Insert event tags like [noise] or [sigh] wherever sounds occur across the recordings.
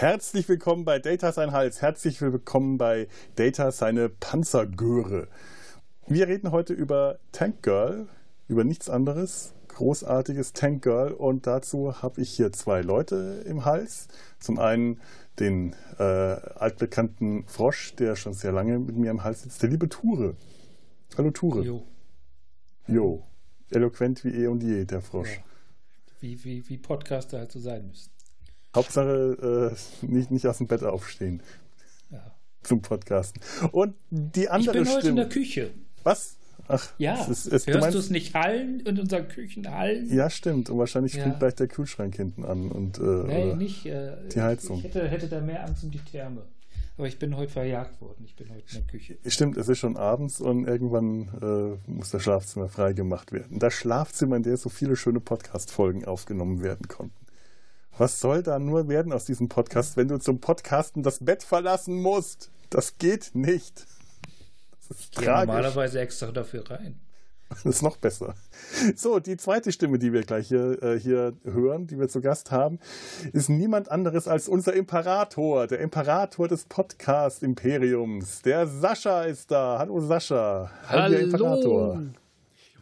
Herzlich willkommen bei Data sein Hals. Herzlich willkommen bei Data seine Panzergöre. Wir reden heute über Tank Girl, über nichts anderes. Großartiges Tank Girl und dazu habe ich hier zwei Leute im Hals. Zum einen den äh, altbekannten Frosch, der schon sehr lange mit mir im Hals sitzt, der liebe Ture. Hallo Ture. Jo. Jo. Eloquent wie eh und je, der Frosch. Ja. Wie, wie, wie Podcaster halt so sein müssen. Hauptsache äh, nicht, nicht aus dem Bett aufstehen. Ja. Zum Podcasten. Und die andere Ich bin heute Stimme. in der Küche. Was? Ach, ja, es ist, es, hörst du es nicht hallen in unseren Küchen hallen? Ja, stimmt. Und wahrscheinlich ja. springt gleich der Kühlschrank hinten an. Und, äh, nee, nicht. Äh, die Heizung. Ich, ich hätte, hätte, da mehr Angst um die Therme. Aber ich bin heute verjagt worden. Ich bin heute in der Küche. Stimmt, es ist schon abends und irgendwann äh, muss das Schlafzimmer freigemacht werden. Das Schlafzimmer, in dem so viele schöne Podcast-Folgen aufgenommen werden konnten. Was soll da nur werden aus diesem Podcast, wenn du zum Podcasten das Bett verlassen musst? Das geht nicht. Das ist ich gehe normalerweise extra dafür rein. [laughs] Das ist noch besser. So, die zweite Stimme, die wir gleich hier, äh, hier hören, die wir zu Gast haben, ist niemand anderes als unser Imperator, der Imperator des Podcast-Imperiums. Der Sascha ist da. Hallo Sascha. Hallo. Imperator.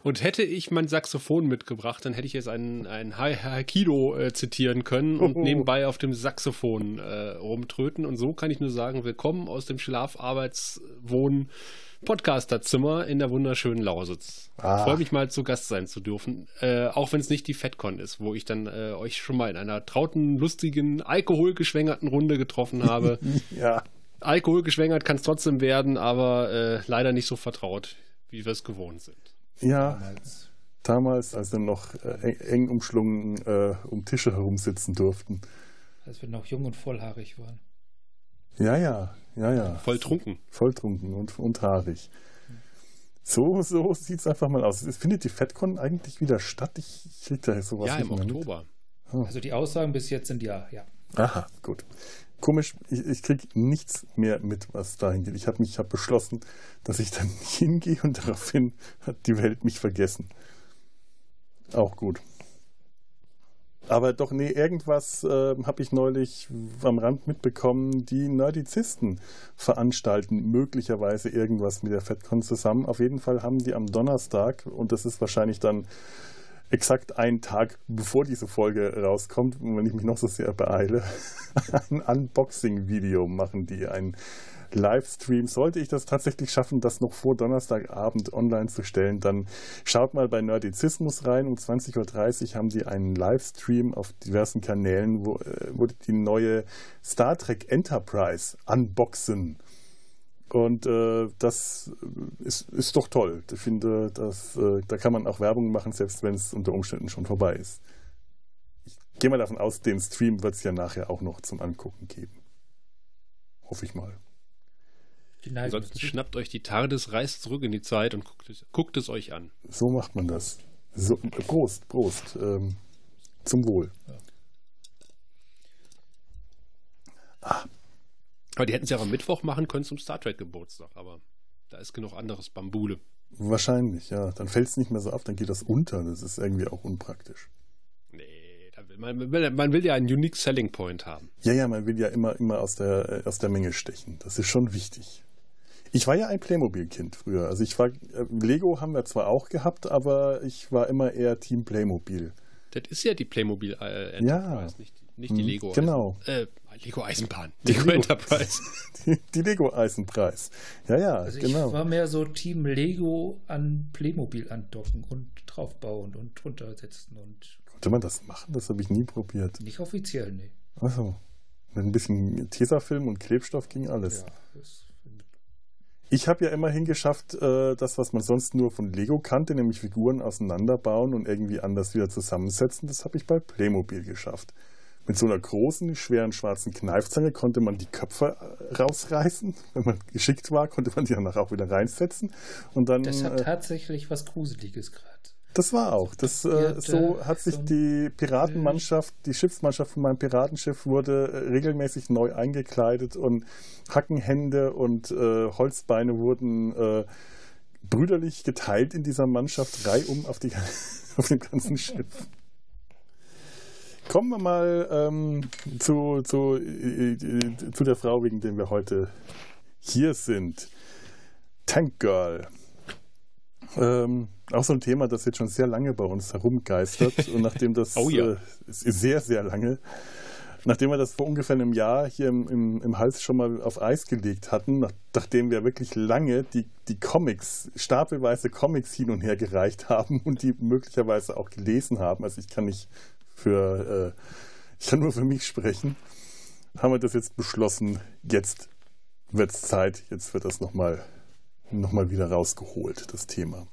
Und hätte ich mein Saxophon mitgebracht, dann hätte ich jetzt einen, einen Haikido äh, zitieren können und nebenbei auf dem Saxophon äh, rumtröten. Und so kann ich nur sagen, willkommen aus dem Schlafarbeitswohn Podcasterzimmer in der wunderschönen Lausitz. Ah. Freue mich mal zu Gast sein zu dürfen, äh, auch wenn es nicht die FedCon ist, wo ich dann äh, euch schon mal in einer trauten, lustigen, alkoholgeschwängerten Runde getroffen habe. [laughs] ja. Alkoholgeschwängert kann es trotzdem werden, aber äh, leider nicht so vertraut, wie wir es gewohnt sind. Ja, damals, damals als wir noch äh, eng umschlungen äh, um Tische herumsitzen durften. Als wir noch jung und vollhaarig waren. Ja, ja, ja, ja. Voll trunken. Voll trunken und, und haarig. So, so sieht es einfach mal aus. Findet die FedCon eigentlich wieder statt? Ich, ich krieg da sowas Ja, im Oktober. Oh. Also die Aussagen bis jetzt sind ja, ja. Aha, gut. Komisch, ich, ich kriege nichts mehr mit, was dahin geht. Ich habe mich beschlossen, dass ich dann nicht [laughs] hingehe und daraufhin hat die Welt mich vergessen. Auch gut. Aber doch, nee, irgendwas äh, habe ich neulich am Rand mitbekommen. Die Nerdizisten veranstalten möglicherweise irgendwas mit der FedCon zusammen. Auf jeden Fall haben die am Donnerstag, und das ist wahrscheinlich dann exakt einen Tag bevor diese Folge rauskommt, wenn ich mich noch so sehr beeile, [laughs] ein Unboxing-Video machen die, ein Livestream. Sollte ich das tatsächlich schaffen, das noch vor Donnerstagabend online zu stellen, dann schaut mal bei Nerdizismus rein. Um 20.30 Uhr haben die einen Livestream auf diversen Kanälen, wo, äh, wo die neue Star Trek Enterprise unboxen. Und äh, das ist, ist doch toll. Ich finde, dass, äh, da kann man auch Werbung machen, selbst wenn es unter Umständen schon vorbei ist. Ich gehe mal davon aus, den Stream wird es ja nachher auch noch zum Angucken geben. Hoffe ich mal. Ansonsten schnappt euch die TARDIS, reist zurück in die Zeit und guckt es, guckt es euch an. So macht man das. So, Prost, Prost. Ähm, zum Wohl. Ja. Ah. Aber die hätten es ja auch am Mittwoch machen können zum Star Trek Geburtstag, aber da ist genug anderes Bambule. Wahrscheinlich, ja. Dann fällt es nicht mehr so auf, dann geht das unter. Das ist irgendwie auch unpraktisch. Nee, man will, man will ja einen Unique Selling Point haben. Ja, ja, man will ja immer, immer aus, der, aus der Menge stechen. Das ist schon wichtig. Ich war ja ein Playmobil-Kind früher. Also ich war, äh, Lego haben wir zwar auch gehabt, aber ich war immer eher Team Playmobil. Das ist ja die Playmobil äh, Enterprise, ja. nicht, nicht die hm, Lego. Genau. Äh, Lego Eisenbahn. Lego, Lego Enterprise. Die, [laughs] die, Lego Eisenpreis. Ja, ja, also genau. Ich war mehr so Team Lego an Playmobil andocken und draufbauen und drunter setzen und. Konnte man das machen? Das habe ich nie probiert. Nicht offiziell, nee. Achso. Mit ein bisschen Tesafilm und Klebstoff ging alles. Ja, das ich habe ja immerhin geschafft, äh, das, was man sonst nur von Lego kannte, nämlich Figuren auseinanderbauen und irgendwie anders wieder zusammensetzen, das habe ich bei Playmobil geschafft. Mit so einer großen, schweren schwarzen Kneifzange konnte man die Köpfe äh, rausreißen. Wenn man geschickt war, konnte man die danach auch wieder reinsetzen. Und dann, das hat äh, tatsächlich was Gruseliges gerade. Das war auch. Das, äh, so hat sich die Piratenmannschaft, die Schiffsmannschaft von meinem Piratenschiff wurde äh, regelmäßig neu eingekleidet und Hackenhände und äh, Holzbeine wurden äh, brüderlich geteilt in dieser Mannschaft, reihum auf, die, [laughs] auf dem ganzen Schiff. Kommen wir mal ähm, zu, zu, äh, zu der Frau, wegen der wir heute hier sind. Tank Girl. Ähm, auch so ein Thema, das jetzt schon sehr lange bei uns herumgeistert. [laughs] Und nachdem das oh ja. äh, sehr, sehr lange, nachdem wir das vor ungefähr einem Jahr hier im, im, im Hals schon mal auf Eis gelegt hatten, nach, nachdem wir wirklich lange die, die Comics, stapelweise Comics hin und her gereicht haben und die möglicherweise auch gelesen haben, also ich kann nicht für, äh, ich kann nur für mich sprechen, haben wir das jetzt beschlossen, jetzt wird es Zeit, jetzt wird das nochmal noch mal wieder rausgeholt, das Thema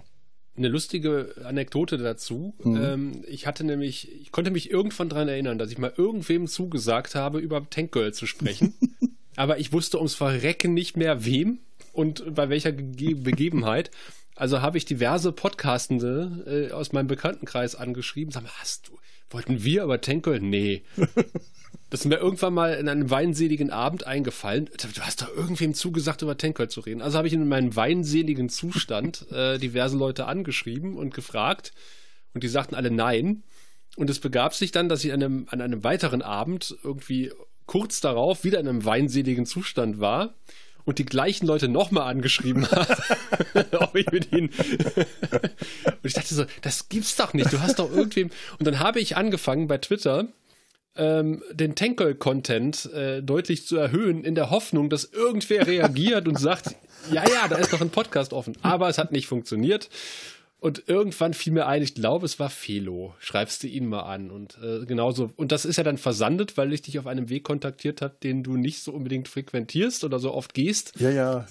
eine lustige Anekdote dazu. Mhm. Ähm, ich hatte nämlich, ich konnte mich irgendwann daran erinnern, dass ich mal irgendwem zugesagt habe, über Tank Girl zu sprechen. [laughs] aber ich wusste ums Verrecken nicht mehr wem und bei welcher Ge Begebenheit. Also habe ich diverse Podcastende äh, aus meinem Bekanntenkreis angeschrieben. Sag mal, hast du, wollten wir über Tank Girl? Nee. [laughs] Das ist mir irgendwann mal in einem weinseligen Abend eingefallen. Du hast doch irgendwem zugesagt, über Tanker zu reden. Also habe ich in meinem weinseligen Zustand [laughs] äh, diverse Leute angeschrieben und gefragt. Und die sagten alle nein. Und es begab sich dann, dass ich an einem, an einem weiteren Abend irgendwie kurz darauf wieder in einem weinseligen Zustand war und die gleichen Leute nochmal angeschrieben habe, [laughs] [laughs] ob ich mit ihnen. [laughs] und ich dachte so, das gibt's doch nicht. Du hast doch irgendwem. Und dann habe ich angefangen bei Twitter ähm, den Tankel-Content äh, deutlich zu erhöhen, in der Hoffnung, dass irgendwer reagiert und sagt, ja, ja, da ist noch ein Podcast offen. Aber es hat nicht funktioniert. Und irgendwann fiel mir ein, ich glaube, es war Felo. Schreibst du ihn mal an. Und äh, genauso. Und das ist ja dann versandet, weil ich dich auf einem Weg kontaktiert habe, den du nicht so unbedingt frequentierst oder so oft gehst. Ja, ja.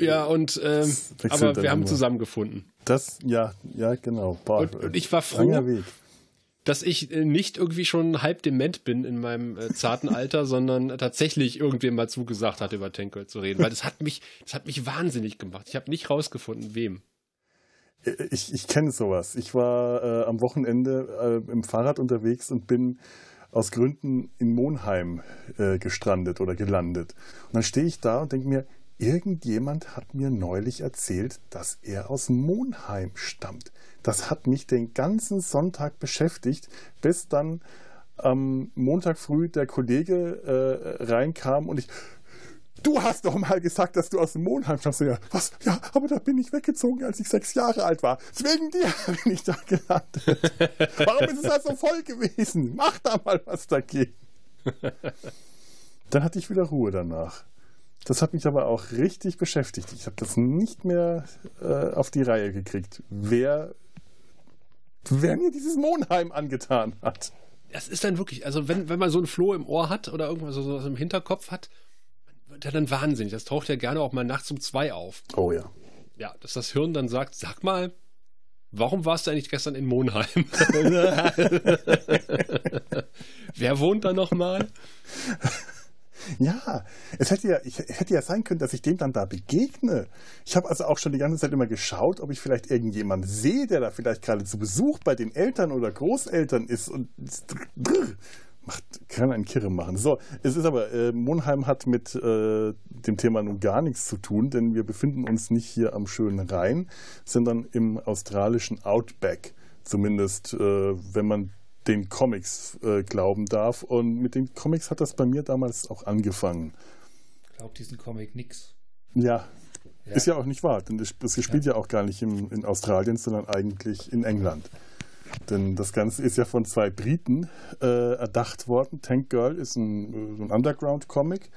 Ja, und ähm, aber wir haben zusammengefunden. Das, ja, ja, genau. Boah, und, und, ich war froh, dass ich äh, nicht irgendwie schon halb dement bin in meinem äh, zarten Alter, [laughs] sondern tatsächlich irgendwem mal zugesagt hat, über Tankel zu reden. Weil das hat mich, das hat mich wahnsinnig gemacht. Ich habe nicht rausgefunden, wem. Ich, ich kenne sowas. Ich war äh, am Wochenende äh, im Fahrrad unterwegs und bin aus Gründen in Monheim äh, gestrandet oder gelandet. Und dann stehe ich da und denke mir, irgendjemand hat mir neulich erzählt, dass er aus Monheim stammt. Das hat mich den ganzen Sonntag beschäftigt, bis dann am Montag früh der Kollege äh, reinkam und ich, du hast doch mal gesagt, dass du aus dem Mondheim stammst. Ja, was? Ja, aber da bin ich weggezogen, als ich sechs Jahre alt war. Wegen dir [laughs] bin ich da gelandet. Warum ist es also voll gewesen? Mach da mal was dagegen. Dann hatte ich wieder Ruhe danach. Das hat mich aber auch richtig beschäftigt. Ich habe das nicht mehr äh, auf die Reihe gekriegt. Wer wer mir dieses Monheim angetan hat. Das ist dann wirklich, also wenn, wenn man so ein Floh im Ohr hat oder irgendwas so, so im Hinterkopf hat, er dann wahnsinnig. Das taucht ja gerne auch mal nachts um zwei auf. Oh ja. Ja, dass das Hirn dann sagt, sag mal, warum warst du eigentlich gestern in Monheim? [laughs] Wer wohnt da nochmal? Ja, es hätte ja, ich hätte ja sein können, dass ich dem dann da begegne. Ich habe also auch schon die ganze Zeit immer geschaut, ob ich vielleicht irgendjemanden sehe, der da vielleicht gerade zu Besuch bei den Eltern oder Großeltern ist und macht, kann einen Kirre machen. So, es ist aber, äh, Monheim hat mit äh, dem Thema nun gar nichts zu tun, denn wir befinden uns nicht hier am schönen Rhein, sondern im australischen Outback. Zumindest, äh, wenn man den Comics äh, glauben darf. Und mit den Comics hat das bei mir damals auch angefangen. Glaubt diesen Comic nix. Ja, ja. ist ja auch nicht wahr, denn das, das spielt ja. ja auch gar nicht in, in Australien, sondern eigentlich in England. Denn das Ganze ist ja von zwei Briten äh, erdacht worden. Tank Girl ist ein, ein Underground-Comic.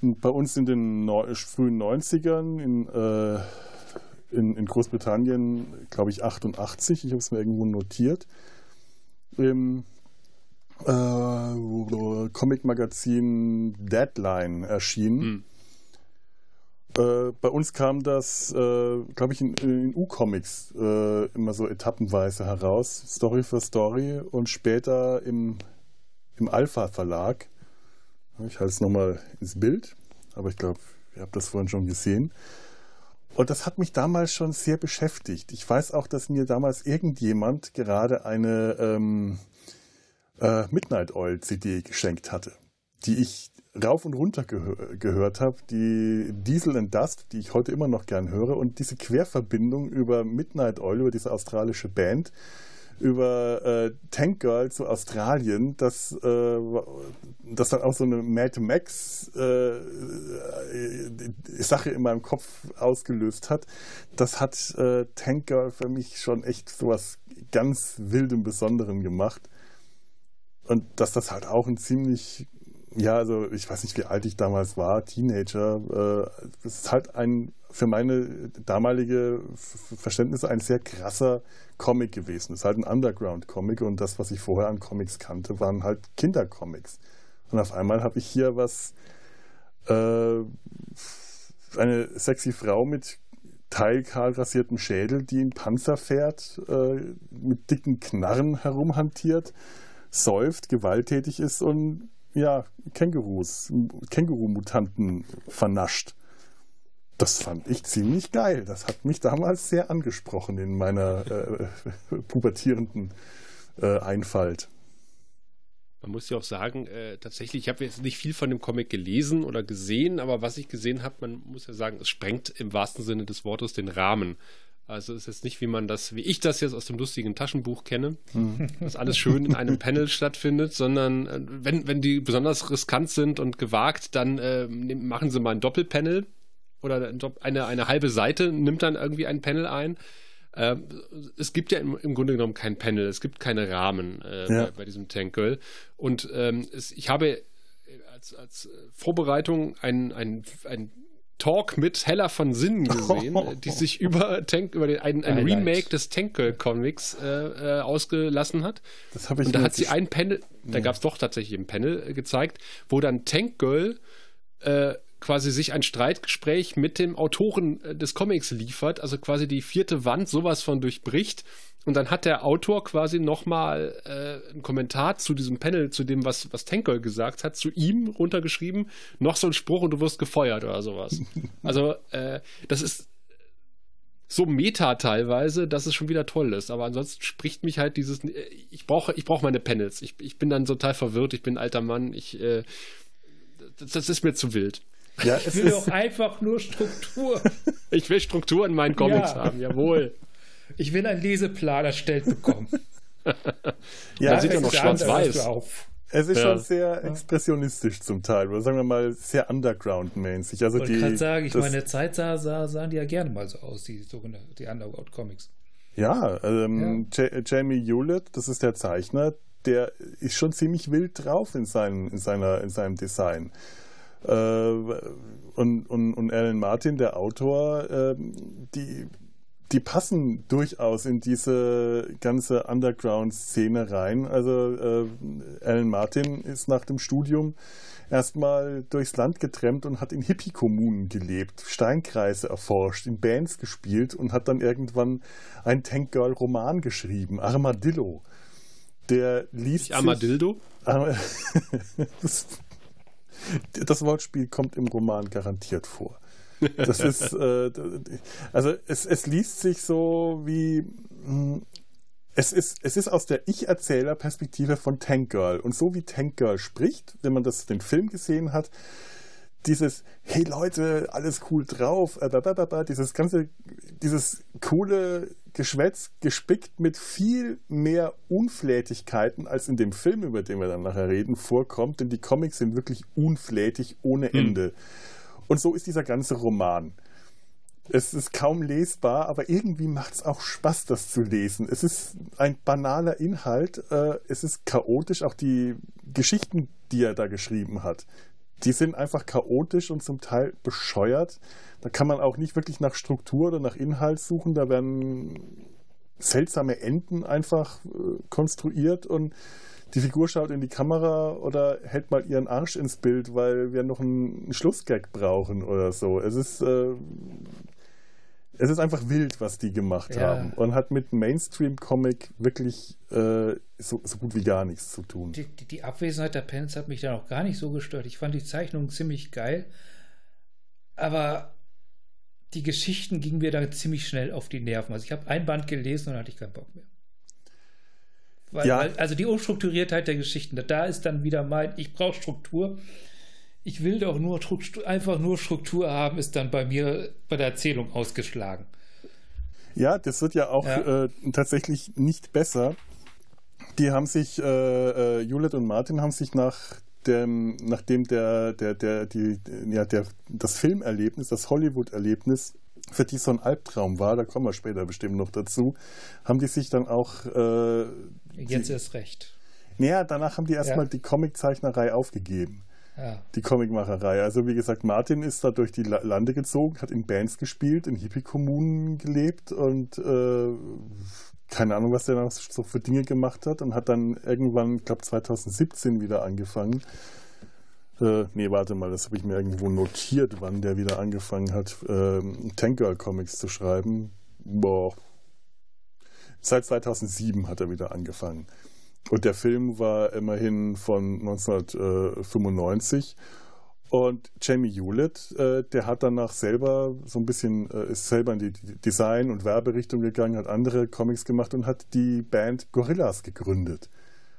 Bei uns in den no frühen 90ern, in, äh, in, in Großbritannien, glaube ich, 88. Ich habe es mir irgendwo notiert im äh, Comic-Magazin Deadline erschienen. Hm. Äh, bei uns kam das, äh, glaube ich, in, in U-Comics äh, immer so etappenweise heraus, Story für Story und später im, im Alpha-Verlag. Ich halte es nochmal ins Bild, aber ich glaube, ihr habt das vorhin schon gesehen. Und das hat mich damals schon sehr beschäftigt. Ich weiß auch, dass mir damals irgendjemand gerade eine ähm, äh, Midnight Oil CD geschenkt hatte, die ich rauf und runter gehör gehört habe, die Diesel and Dust, die ich heute immer noch gern höre, und diese Querverbindung über Midnight Oil, über diese australische Band, über äh, Tank Girl zu Australien, das, äh, das dann auch so eine Mad Max äh, Sache in meinem Kopf ausgelöst hat. Das hat äh, Tank Girl für mich schon echt sowas ganz wildem Besonderen gemacht. Und dass das halt auch ein ziemlich ja, also ich weiß nicht, wie alt ich damals war, Teenager. Äh, es ist halt ein, für meine damalige Verständnisse ein sehr krasser Comic gewesen. Es ist halt ein Underground-Comic und das, was ich vorher an Comics kannte, waren halt Kindercomics. Und auf einmal habe ich hier was, äh, eine sexy Frau mit teilkahl rasiertem Schädel, die einen Panzer fährt, äh, mit dicken Knarren herumhantiert, säuft, gewalttätig ist und ja, Kängurus, Känguru-Mutanten vernascht. Das fand ich ziemlich geil. Das hat mich damals sehr angesprochen in meiner äh, [laughs] pubertierenden äh, Einfalt. Man muss ja auch sagen, äh, tatsächlich, ich habe jetzt nicht viel von dem Comic gelesen oder gesehen, aber was ich gesehen habe, man muss ja sagen, es sprengt im wahrsten Sinne des Wortes den Rahmen. Also ist jetzt nicht, wie man das, wie ich das jetzt aus dem lustigen Taschenbuch kenne, mhm. dass alles schön in einem Panel stattfindet, sondern äh, wenn, wenn die besonders riskant sind und gewagt, dann äh, machen sie mal ein Doppelpanel oder eine, eine halbe Seite, nimmt dann irgendwie ein Panel ein. Äh, es gibt ja im, im, Grunde genommen kein Panel, es gibt keine Rahmen äh, ja. bei, bei, diesem Tank Girl. Und ähm, es, ich habe als, als Vorbereitung ein, ein, ein Talk mit Hella von Sinnen gesehen, oh. [laughs] die sich über Tank, über den, ein, ein Remake des Tank Comics äh, äh, ausgelassen hat. Das habe ich Und da hat sie ein Panel, da gab es doch tatsächlich ein Panel äh, gezeigt, wo dann Tank Girl äh, quasi sich ein Streitgespräch mit dem Autoren äh, des Comics liefert, also quasi die vierte Wand sowas von durchbricht und dann hat der Autor quasi nochmal äh, einen Kommentar zu diesem Panel, zu dem, was, was Tanker gesagt hat, zu ihm runtergeschrieben, noch so ein Spruch und du wirst gefeuert oder sowas. [laughs] also, äh, das ist so meta teilweise, dass es schon wieder toll ist. Aber ansonsten spricht mich halt dieses, äh, ich brauche, ich brauche meine Panels. Ich, ich bin dann total verwirrt, ich bin ein alter Mann, ich, äh, das, das ist mir zu wild. Ja, ich will doch einfach nur Struktur. [laughs] ich will Struktur in meinen Comics ja. haben, jawohl. Ich will einen Leseplan erstellt bekommen. [laughs] ja, sieht ja noch schwarz-weiß. Es ist ja. schon sehr expressionistisch zum Teil, oder sagen wir mal sehr Underground-mäßig. Also ich kann sagen, ich meine, Zeit sah, sah, sahen die ja gerne mal so aus, die sogenannten die Underground-Comics. Ja, ähm, ja. Jamie Hewlett, das ist der Zeichner, der ist schon ziemlich wild drauf in, seinem, in, seiner, in seinem Design. Äh, und, und, und Alan Martin, der Autor, äh, die die passen durchaus in diese ganze Underground-Szene rein. Also äh, Alan Martin ist nach dem Studium erstmal durchs Land getrennt und hat in Hippie-Kommunen gelebt, Steinkreise erforscht, in Bands gespielt und hat dann irgendwann einen Tank Girl-Roman geschrieben, Armadillo. Der liest. Nicht Armadillo? [laughs] das, das Wortspiel kommt im Roman garantiert vor. Das ist, äh, also es, es liest sich so wie, hm, es ist, es ist aus der Ich-Erzähler-Perspektive von Tank Girl. Und so wie Tank Girl spricht, wenn man das den Film gesehen hat, dieses, hey Leute, alles cool drauf, äh, dieses ganze, dieses coole Geschwätz gespickt mit viel mehr Unflätigkeiten, als in dem Film, über den wir dann nachher reden, vorkommt, denn die Comics sind wirklich unflätig ohne hm. Ende. Hm. Und so ist dieser ganze Roman. Es ist kaum lesbar, aber irgendwie macht es auch Spaß, das zu lesen. Es ist ein banaler Inhalt, äh, es ist chaotisch, auch die Geschichten, die er da geschrieben hat, die sind einfach chaotisch und zum Teil bescheuert. Da kann man auch nicht wirklich nach Struktur oder nach Inhalt suchen, da werden seltsame Enden einfach äh, konstruiert und die Figur schaut in die Kamera oder hält mal ihren Arsch ins Bild, weil wir noch einen Schlussgag brauchen oder so. Es ist, äh, es ist einfach wild, was die gemacht ja. haben und hat mit Mainstream-Comic wirklich äh, so, so, gut wie gar nichts zu tun. Die, die, die Abwesenheit der Pens hat mich da noch gar nicht so gestört. Ich fand die Zeichnung ziemlich geil, aber die Geschichten gingen mir da ziemlich schnell auf die Nerven. Also ich habe ein Band gelesen und dann hatte ich keinen Bock mehr. Weil, ja. weil, also die Unstrukturiertheit der Geschichten, da ist dann wieder mein, ich brauche Struktur. Ich will doch nur einfach nur Struktur haben, ist dann bei mir bei der Erzählung ausgeschlagen. Ja, das wird ja auch ja. Äh, tatsächlich nicht besser. Die haben sich, äh, äh, Juliet und Martin haben sich nach dem, nachdem der, der, der, die, ja, der, das Filmerlebnis, das Hollywood-Erlebnis für die so ein Albtraum war, da kommen wir später bestimmt noch dazu, haben die sich dann auch. Äh, Jetzt die, ist recht. Naja, danach haben die erstmal ja. die Comiczeichnerei aufgegeben. Ja. Die Comicmacherei. Also wie gesagt, Martin ist da durch die Lande gezogen, hat in Bands gespielt, in Hippie-Kommunen gelebt und äh, keine Ahnung, was der noch so für Dinge gemacht hat und hat dann irgendwann, ich glaube 2017 wieder angefangen. Äh, nee, warte mal, das habe ich mir irgendwo notiert, wann der wieder angefangen hat, äh, Tank Girl Comics zu schreiben. Boah. Seit 2007 hat er wieder angefangen. Und der Film war immerhin von 1995 und Jamie Hewlett, äh, der hat danach selber so ein bisschen, äh, ist selber in die Design- und Werberichtung gegangen, hat andere Comics gemacht und hat die Band Gorillas gegründet.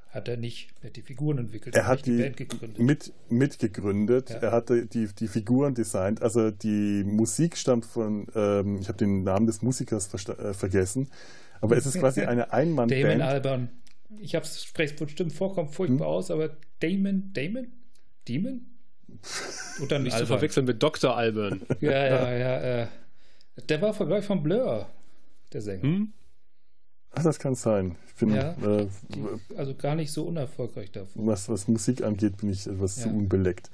Hat er nicht, er hat die Figuren entwickelt, er hat die, die Band gegründet. Mit, mitgegründet, ja. er hatte die, die Figuren designt, also die Musik stammt von, ähm, ich habe den Namen des Musikers äh, vergessen, aber es ist quasi eine Einmannband. Damon Alban. Ich habe es bestimmt vorkommt furchtbar hm? aus, aber Damon, Damon? Demon? Oder nicht zu verwechseln mit Dr. Alban. [laughs] Ja, ja, ja. Äh, der war Vergleich von Blur, der Sänger. Hm? Ach, das kann sein. Ich bin, ja, äh, also gar nicht so unerfolgreich davon. Was, was Musik angeht, bin ich etwas ja. zu unbeleckt.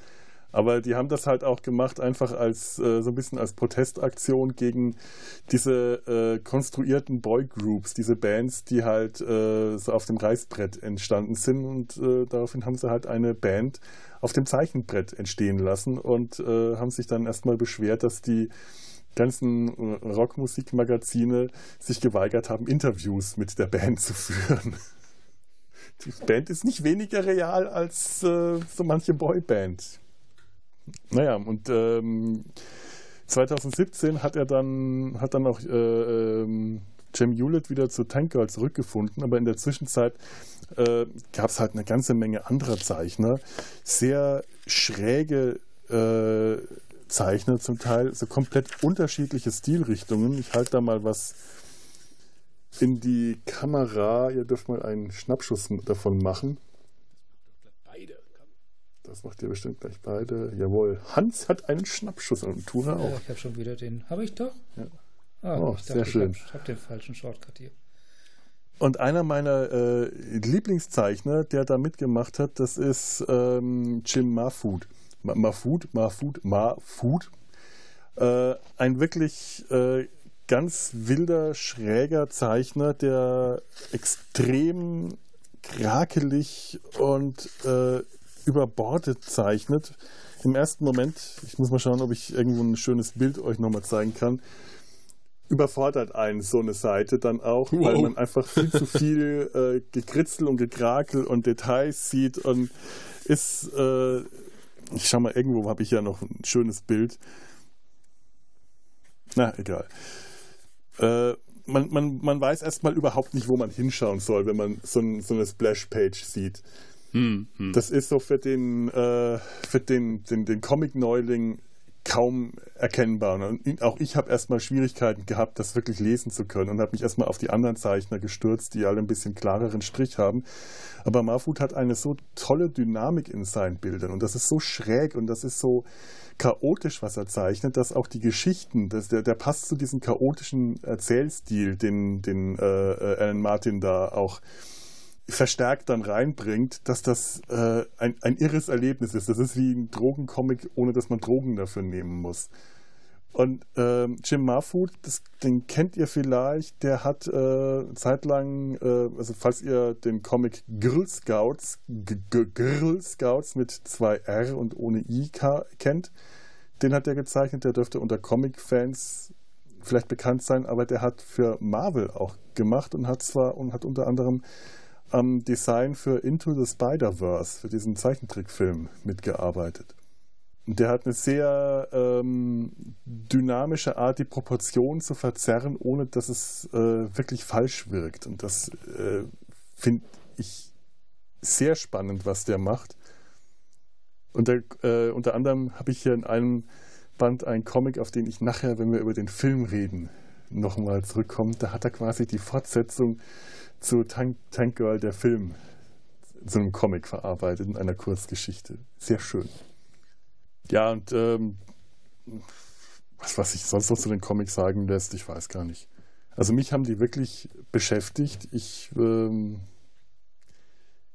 Aber die haben das halt auch gemacht, einfach als äh, so ein bisschen als Protestaktion gegen diese äh, konstruierten Boygroups, diese Bands, die halt äh, so auf dem Reißbrett entstanden sind. Und äh, daraufhin haben sie halt eine Band auf dem Zeichenbrett entstehen lassen und äh, haben sich dann erstmal beschwert, dass die ganzen äh, Rockmusikmagazine sich geweigert haben, Interviews mit der Band zu führen. [laughs] Die Band ist nicht weniger real als äh, so manche Boyband. Naja, und ähm, 2017 hat er dann, hat dann auch äh, ähm, Jim Hewlett wieder zu Tank Girl zurückgefunden, aber in der Zwischenzeit äh, gab es halt eine ganze Menge anderer Zeichner, sehr schräge äh, Zeichner zum Teil, so komplett unterschiedliche Stilrichtungen. Ich halte da mal was in die Kamera. Ihr dürft mal einen Schnappschuss davon machen. Das macht ihr bestimmt gleich beide. Jawohl. Hans hat einen Schnappschuss und Tura auch. Ja, ich habe schon wieder den. Habe ich doch? Ja. Ah, oh, ich sehr schön. Ich habe hab den falschen Shortcut hier. Und einer meiner äh, Lieblingszeichner, der da mitgemacht hat, das ist ähm, Jim Mahfood. Mahfood, Mahfood, Mahfood. Äh, ein wirklich äh, ganz wilder, schräger Zeichner, der extrem krakelig und äh, überbordet zeichnet. Im ersten Moment, ich muss mal schauen, ob ich irgendwo ein schönes Bild euch nochmal zeigen kann, überfordert einen so eine Seite dann auch, wow. weil man einfach viel zu viel äh, Gekritzel und Gekrakel und Details sieht und ist, äh, ich schau mal, irgendwo habe ich ja noch ein schönes Bild. Na, egal. Äh, man, man, man weiß erstmal überhaupt nicht, wo man hinschauen soll, wenn man so, ein, so eine Splash-Page sieht. Hm, hm. Das ist so für den, äh, für den, den, den Comic-Neuling kaum erkennbar. Und auch ich habe erstmal Schwierigkeiten gehabt, das wirklich lesen zu können und habe mich erstmal auf die anderen Zeichner gestürzt, die alle ein bisschen klareren Strich haben. Aber Marfut hat eine so tolle Dynamik in seinen Bildern und das ist so schräg und das ist so chaotisch, was er zeichnet, dass auch die Geschichten, das, der, der passt zu diesem chaotischen Erzählstil, den, den äh, äh Alan Martin da auch verstärkt dann reinbringt, dass das äh, ein, ein irres Erlebnis ist. Das ist wie ein Drogencomic, ohne dass man Drogen dafür nehmen muss. Und ähm, Jim Marfood, das, den kennt ihr vielleicht, der hat äh, zeitlang, äh, also falls ihr den Comic Girl Scouts, Girl Scouts mit zwei R und ohne I kennt, den hat er gezeichnet, der dürfte unter Comic-Fans vielleicht bekannt sein, aber der hat für Marvel auch gemacht und hat zwar und hat unter anderem am Design für Into the Spider-Verse, für diesen Zeichentrickfilm mitgearbeitet. Und der hat eine sehr ähm, dynamische Art, die Proportionen zu verzerren, ohne dass es äh, wirklich falsch wirkt. Und das äh, finde ich sehr spannend, was der macht. Und der, äh, unter anderem habe ich hier in einem Band einen Comic, auf den ich nachher, wenn wir über den Film reden, nochmal zurückkommt, da hat er quasi die Fortsetzung zu Tank, Tank Girl, der Film, zu einem Comic verarbeitet in einer Kurzgeschichte. Sehr schön. Ja, und ähm, was, was sich sonst noch zu den Comics sagen lässt, ich weiß gar nicht. Also mich haben die wirklich beschäftigt. Ich, ähm,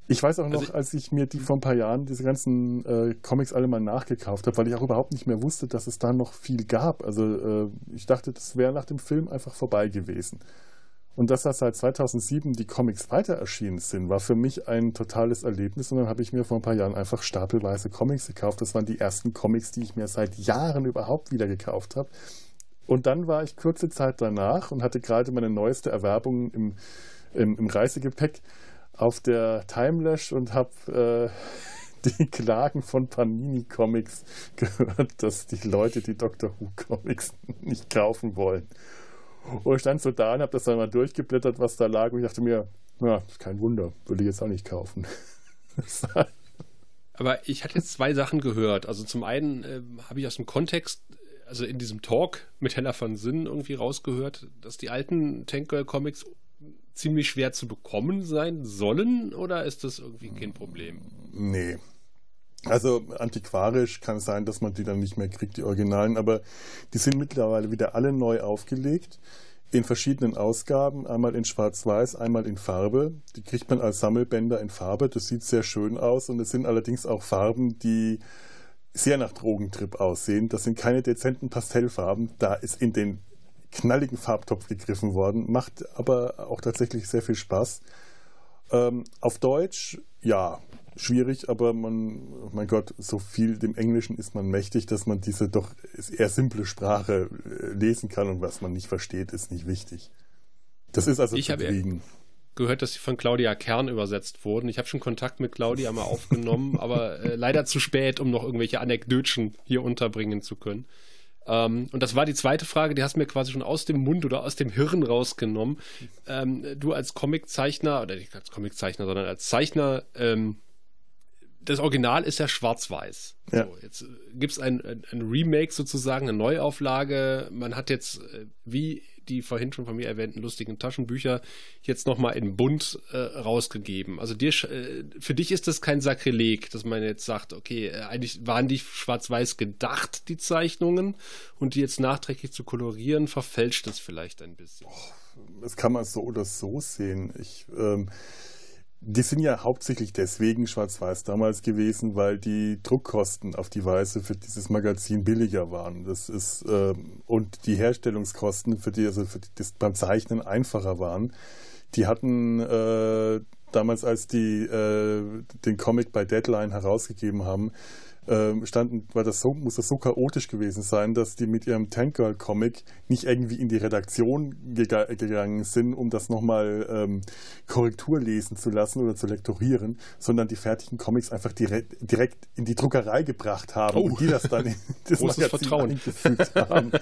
ich weiß auch noch, also ich, als ich mir die vor ein paar Jahren diese ganzen äh, Comics alle mal nachgekauft habe, weil ich auch überhaupt nicht mehr wusste, dass es da noch viel gab. Also äh, ich dachte, das wäre nach dem Film einfach vorbei gewesen. Und dass da seit 2007 die Comics weiter erschienen sind, war für mich ein totales Erlebnis. Und dann habe ich mir vor ein paar Jahren einfach stapelweise Comics gekauft. Das waren die ersten Comics, die ich mir seit Jahren überhaupt wieder gekauft habe. Und dann war ich kurze Zeit danach und hatte gerade meine neueste Erwerbung im, im, im Reisegepäck auf der Timelash und habe äh, [laughs] die Klagen von Panini Comics gehört, dass die Leute die Doctor Who Comics [laughs] nicht kaufen wollen. Und ich stand so da und habe das dann mal durchgeblättert, was da lag. Und ich dachte mir, ja, kein Wunder, würde ich jetzt auch nicht kaufen. [laughs] Aber ich hatte jetzt zwei Sachen gehört. Also zum einen äh, habe ich aus dem Kontext, also in diesem Talk mit Hella von Sinn irgendwie rausgehört, dass die alten Tank Girl Comics ziemlich schwer zu bekommen sein sollen oder ist das irgendwie kein Problem? Nee, also antiquarisch kann es sein, dass man die dann nicht mehr kriegt, die Originalen, aber die sind mittlerweile wieder alle neu aufgelegt in verschiedenen Ausgaben, einmal in Schwarz-Weiß, einmal in Farbe. Die kriegt man als Sammelbänder in Farbe. Das sieht sehr schön aus und es sind allerdings auch Farben, die sehr nach Drogentrip aussehen. Das sind keine dezenten Pastellfarben. Da ist in den knalligen Farbtopf gegriffen worden, macht aber auch tatsächlich sehr viel Spaß. Ähm, auf Deutsch, ja, schwierig, aber man, oh mein Gott, so viel dem Englischen ist man mächtig, dass man diese doch eher simple Sprache äh, lesen kann und was man nicht versteht, ist nicht wichtig. Das ist also ich zu kriegen. Gehört, dass sie von Claudia Kern übersetzt wurden. Ich habe schon Kontakt mit Claudia mal aufgenommen, [laughs] aber äh, leider zu spät, um noch irgendwelche Anekdötchen hier unterbringen zu können. Ähm, und das war die zweite Frage, die hast du mir quasi schon aus dem Mund oder aus dem Hirn rausgenommen. Ähm, du als Comiczeichner, oder nicht als Comiczeichner, sondern als Zeichner, ähm, das Original ist ja schwarz-weiß. Ja. So, jetzt äh, gibt es ein, ein, ein, Remake sozusagen, eine Neuauflage. Man hat jetzt, äh, wie die vorhin schon von mir erwähnten lustigen Taschenbücher, jetzt nochmal in bunt äh, rausgegeben. Also dir, äh, für dich ist das kein Sakrileg, dass man jetzt sagt, okay, eigentlich waren die schwarz-weiß gedacht, die Zeichnungen, und die jetzt nachträglich zu kolorieren, verfälscht es vielleicht ein bisschen. Oh, das kann man so oder so sehen. Ich, ähm die sind ja hauptsächlich deswegen schwarz-weiß damals gewesen, weil die Druckkosten auf die Weise für dieses Magazin billiger waren. Das ist äh, und die Herstellungskosten für die, also für die, das beim Zeichnen einfacher waren. Die hatten äh, damals, als die äh, den Comic bei Deadline herausgegeben haben, ähm, standen, weil das so, muss das so chaotisch gewesen sein, dass die mit ihrem Tank Girl Comic nicht irgendwie in die Redaktion gegangen sind, um das nochmal ähm, Korrektur lesen zu lassen oder zu lektorieren, sondern die fertigen Comics einfach direkt, direkt in die Druckerei gebracht haben oh. und die das dann in [laughs] das Großes Vertrauen. eingefügt haben.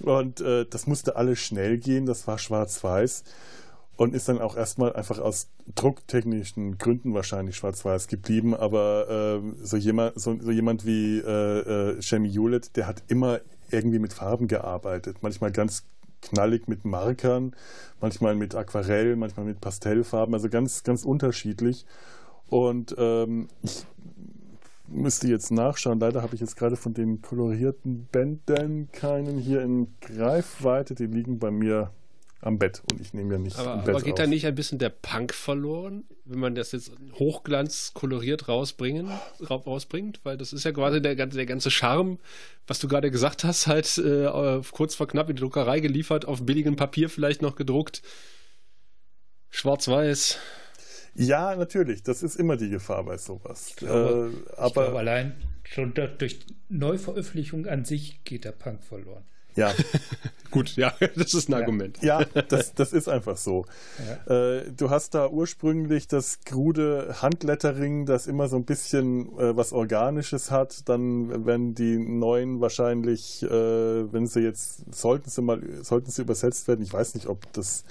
Und äh, das musste alles schnell gehen, das war schwarz-weiß und ist dann auch erstmal einfach aus drucktechnischen Gründen wahrscheinlich schwarz-weiß geblieben. Aber äh, so, jemand, so, so, jemand wie äh, äh, Shemi Hewlett, der hat immer irgendwie mit Farben gearbeitet. Manchmal ganz knallig mit Markern, manchmal mit Aquarell, manchmal mit Pastellfarben, also ganz, ganz unterschiedlich. Und ähm, ich müsste jetzt nachschauen. Leider habe ich jetzt gerade von den kolorierten Bändern keinen hier in Greifweite. Die liegen bei mir am Bett und ich nehme ja nicht aber, im Bett aber geht auf. da nicht ein bisschen der Punk verloren, wenn man das jetzt hochglanz koloriert rausbringen, rausbringt? Weil das ist ja quasi der, der ganze Charme, was du gerade gesagt hast, halt äh, kurz vor knapp in die Druckerei geliefert, auf billigem Papier vielleicht noch gedruckt. Schwarz-Weiß. Ja, natürlich. Das ist immer die Gefahr bei sowas. Ich glaube, äh, aber ich glaube allein schon durch Neuveröffentlichung an sich geht der Punk verloren. Ja. [laughs] Gut, ja, das ist ein ja. Argument. Ja, das, das ist einfach so. Ja. Äh, du hast da ursprünglich das krude Handlettering, das immer so ein bisschen äh, was Organisches hat. Dann werden die neuen wahrscheinlich, äh, wenn sie jetzt, sollten sie mal, sollten sie übersetzt werden, ich weiß nicht, ob das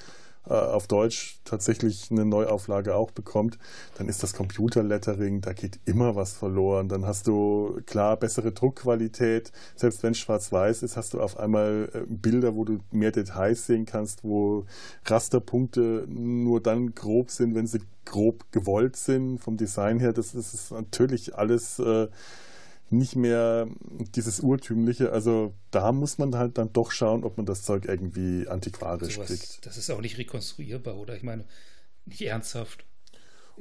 auf Deutsch tatsächlich eine Neuauflage auch bekommt, dann ist das Computerlettering, da geht immer was verloren. Dann hast du klar bessere Druckqualität. Selbst wenn es schwarz-weiß ist, hast du auf einmal äh, Bilder, wo du mehr Details sehen kannst, wo Rasterpunkte nur dann grob sind, wenn sie grob gewollt sind vom Design her. Das, das ist natürlich alles äh, nicht mehr dieses urtümliche. Also da muss man halt dann doch schauen, ob man das Zeug irgendwie antiquarisch Sowas, kriegt. Das ist auch nicht rekonstruierbar, oder? Ich meine, nicht ernsthaft.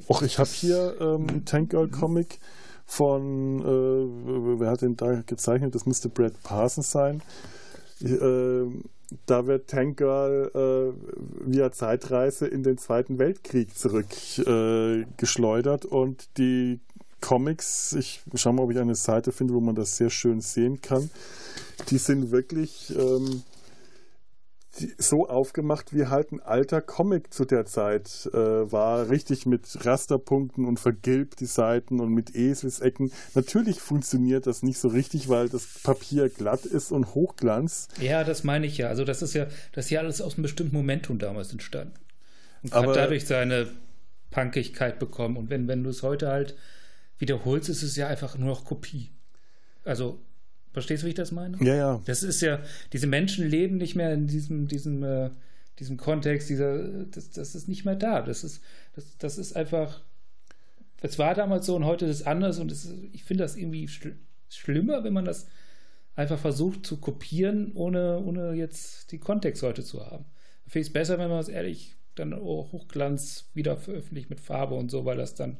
Och, ich habe hier ähm, einen Tank Girl Comic von, äh, wer hat den da gezeichnet? Das müsste Brad Parsons sein. Äh, da wird Tank Girl äh, via Zeitreise in den Zweiten Weltkrieg zurückgeschleudert äh, und die Comics, ich schaue mal, ob ich eine Seite finde, wo man das sehr schön sehen kann. Die sind wirklich ähm, die, so aufgemacht, wie halt ein alter Comic zu der Zeit äh, war. Richtig mit Rasterpunkten und vergilbt die Seiten und mit Eselsecken. Natürlich funktioniert das nicht so richtig, weil das Papier glatt ist und Hochglanz. Ja, das meine ich ja. Also das ist ja, das ist ja alles aus einem bestimmten Momentum damals entstanden. Und hat dadurch seine Punkigkeit bekommen. Und wenn, wenn du es heute halt wiederholst, ist es ja einfach nur noch Kopie. Also, verstehst du, wie ich das meine? Ja, ja. Das ist ja, diese Menschen leben nicht mehr in diesem, diesem, äh, diesem Kontext, dieser, das, das ist nicht mehr da. Das ist, das, das ist einfach, es war damals so und heute ist es anders und es, ich finde das irgendwie schl schlimmer, wenn man das einfach versucht zu kopieren, ohne, ohne jetzt die Kontext heute zu haben. Ich finde es besser, wenn man es ehrlich dann auch Hochglanz wieder veröffentlicht mit Farbe und so, weil das dann